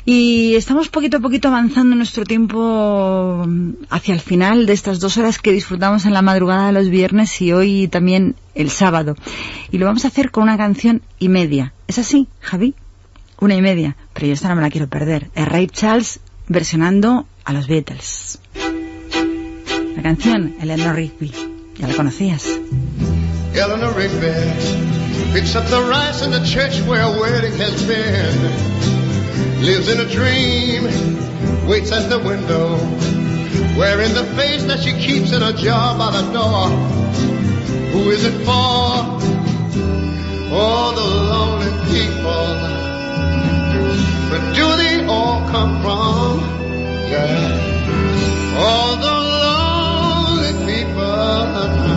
Y estamos poquito a poquito avanzando nuestro tiempo hacia el final de estas dos horas que disfrutamos en la madrugada de los viernes y hoy también el sábado. Y lo vamos a hacer con una canción y media. ¿Es así, Javi? Una y media. Pero yo esta no me la quiero perder. Es Ray Charles versionando a los Beatles. La canción, Eleanor Rigby. Ya la conocías. Eleanor. Lives in a dream, waits at the window, wearing the face that she keeps in a jar by the door. Who is it for? All the lonely people. Where do they all come from? Yeah. All the lonely people.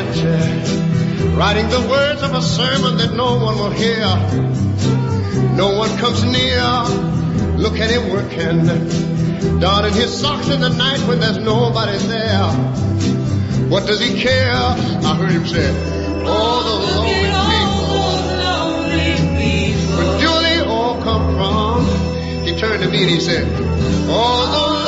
Writing the words of a sermon that no one will hear. No one comes near. Look at him working, donning his socks in the night when there's nobody there. What does he care? I heard him say, Oh, the lonely people. Where do they all come from? He turned to me and he said, Oh, the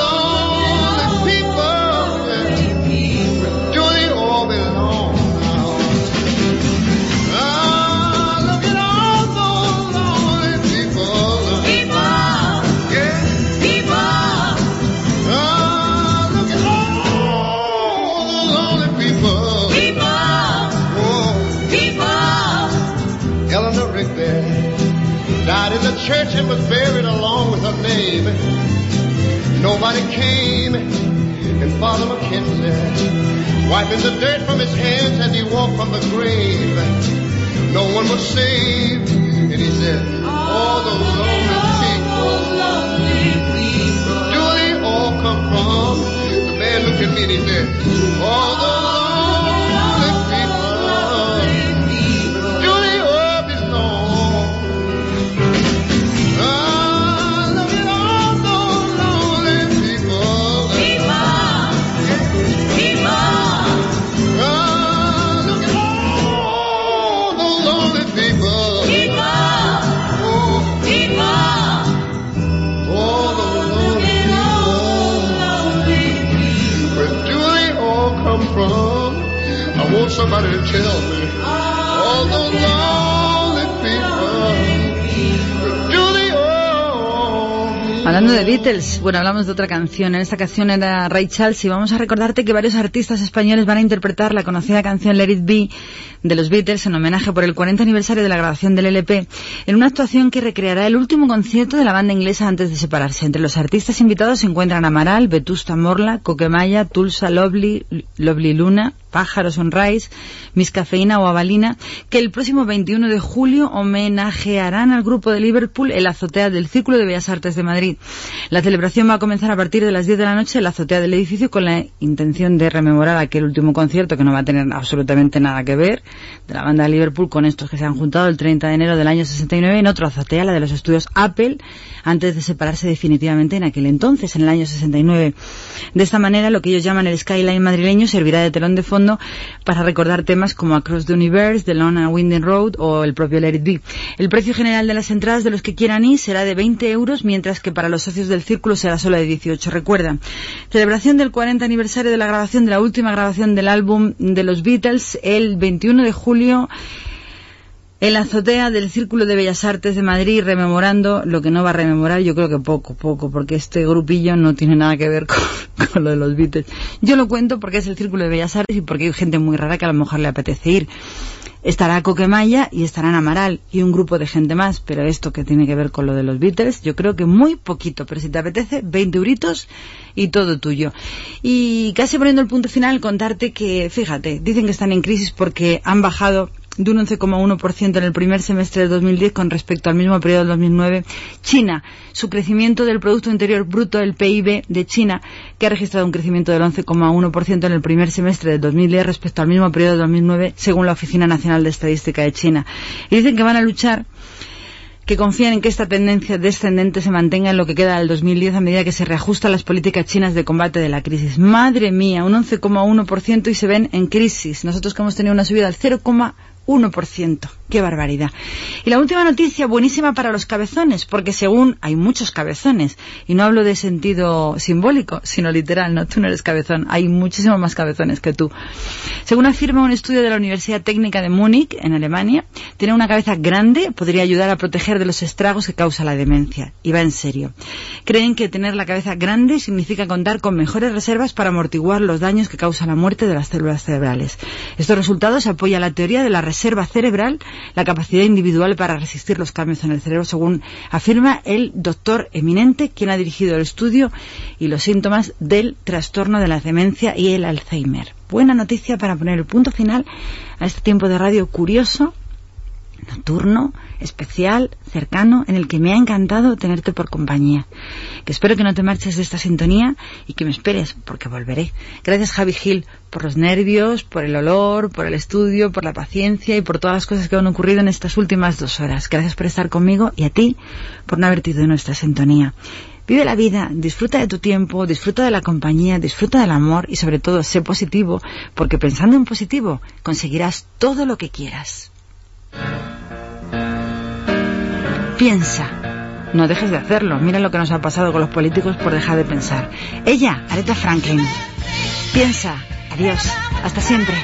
the was buried along with her name. Nobody came, and Father McKenzie, wiping the dirt from his hands as he walked from the grave. No one was saved, and he said, All the lonely people. Do they all come from? The man looked at me and he said, All the all Hablando de Beatles, bueno, hablamos de otra canción. En esta canción era Ray Charles y vamos a recordarte que varios artistas españoles van a interpretar la conocida canción Let It Be de los Beatles en homenaje por el 40 aniversario de la grabación del LP en una actuación que recreará el último concierto de la banda inglesa antes de separarse. Entre los artistas invitados se encuentran Amaral, Vetusta Morla, Coquemaya, Tulsa Lovely, Lovely Luna, Pájaro Sunrise, Miss Cafeína o Avalina, que el próximo 21 de julio homenajearán al grupo de Liverpool en la azotea del Círculo de Bellas Artes de Madrid. La celebración va a comenzar a partir de las 10 de la noche en la azotea del edificio con la intención de rememorar aquel último concierto que no va a tener absolutamente nada que ver de la banda de Liverpool con estos que se han juntado el 30 de enero del año 69 en otra azotea, la de los estudios Apple, antes de separarse definitivamente en aquel entonces, en el año 69. De esta manera, lo que ellos llaman el skyline madrileño servirá de telón de fondo para recordar temas como Across the Universe, The Long and Winding Road o el propio Let It Be. El precio general de las entradas de los que quieran ir será de 20 euros, mientras que para los socios del círculo será solo de 18. Recuerda, celebración del 40 aniversario de la grabación de la última grabación del álbum de los Beatles el 21 de julio en la azotea del Círculo de Bellas Artes de Madrid, rememorando lo que no va a rememorar, yo creo que poco, poco, porque este grupillo no tiene nada que ver con, lo de los Beatles. Yo lo cuento porque es el Círculo de Bellas Artes y porque hay gente muy rara que a lo mejor le apetece ir. Estará Coquemaya y estarán Amaral y un grupo de gente más, pero esto que tiene que ver con lo de los Beatles, yo creo que muy poquito, pero si te apetece, 20 euritos y todo tuyo. Y casi poniendo el punto final, contarte que, fíjate, dicen que están en crisis porque han bajado de un 11,1% en el primer semestre de 2010 con respecto al mismo periodo del 2009. China, su crecimiento del Producto Interior Bruto, el PIB de China, que ha registrado un crecimiento del 11,1% en el primer semestre del 2010 respecto al mismo periodo del 2009, según la Oficina Nacional de Estadística de China. Y dicen que van a luchar que confían en que esta tendencia descendente se mantenga en lo que queda del 2010 a medida que se reajustan las políticas chinas de combate de la crisis. Madre mía, un 11,1% y se ven en crisis. Nosotros que hemos tenido una subida al 0,1%. ¡Qué barbaridad! Y la última noticia buenísima para los cabezones, porque según hay muchos cabezones, y no hablo de sentido simbólico, sino literal, no, tú no eres cabezón, hay muchísimos más cabezones que tú. Según afirma un estudio de la Universidad Técnica de Múnich, en Alemania, tener una cabeza grande podría ayudar a proteger de los estragos que causa la demencia. Y va en serio. Creen que tener la cabeza grande significa contar con mejores reservas para amortiguar los daños que causa la muerte de las células cerebrales. Estos resultados apoyan la teoría de la reserva cerebral, la capacidad individual para resistir los cambios en el cerebro, según afirma el doctor eminente, quien ha dirigido el estudio y los síntomas del trastorno de la demencia y el Alzheimer. Buena noticia para poner el punto final a este tiempo de radio curioso nocturno, especial, cercano, en el que me ha encantado tenerte por compañía. Que espero que no te marches de esta sintonía y que me esperes, porque volveré. Gracias Javi Gil por los nervios, por el olor, por el estudio, por la paciencia y por todas las cosas que han ocurrido en estas últimas dos horas. Gracias por estar conmigo y a ti por no haber tido nuestra sintonía. Vive la vida, disfruta de tu tiempo, disfruta de la compañía, disfruta del amor y sobre todo sé positivo, porque pensando en positivo conseguirás todo lo que quieras. Piensa. No dejes de hacerlo. Mira lo que nos ha pasado con los políticos por dejar de pensar. Ella, Aretha Franklin. Piensa. Adiós. Hasta siempre.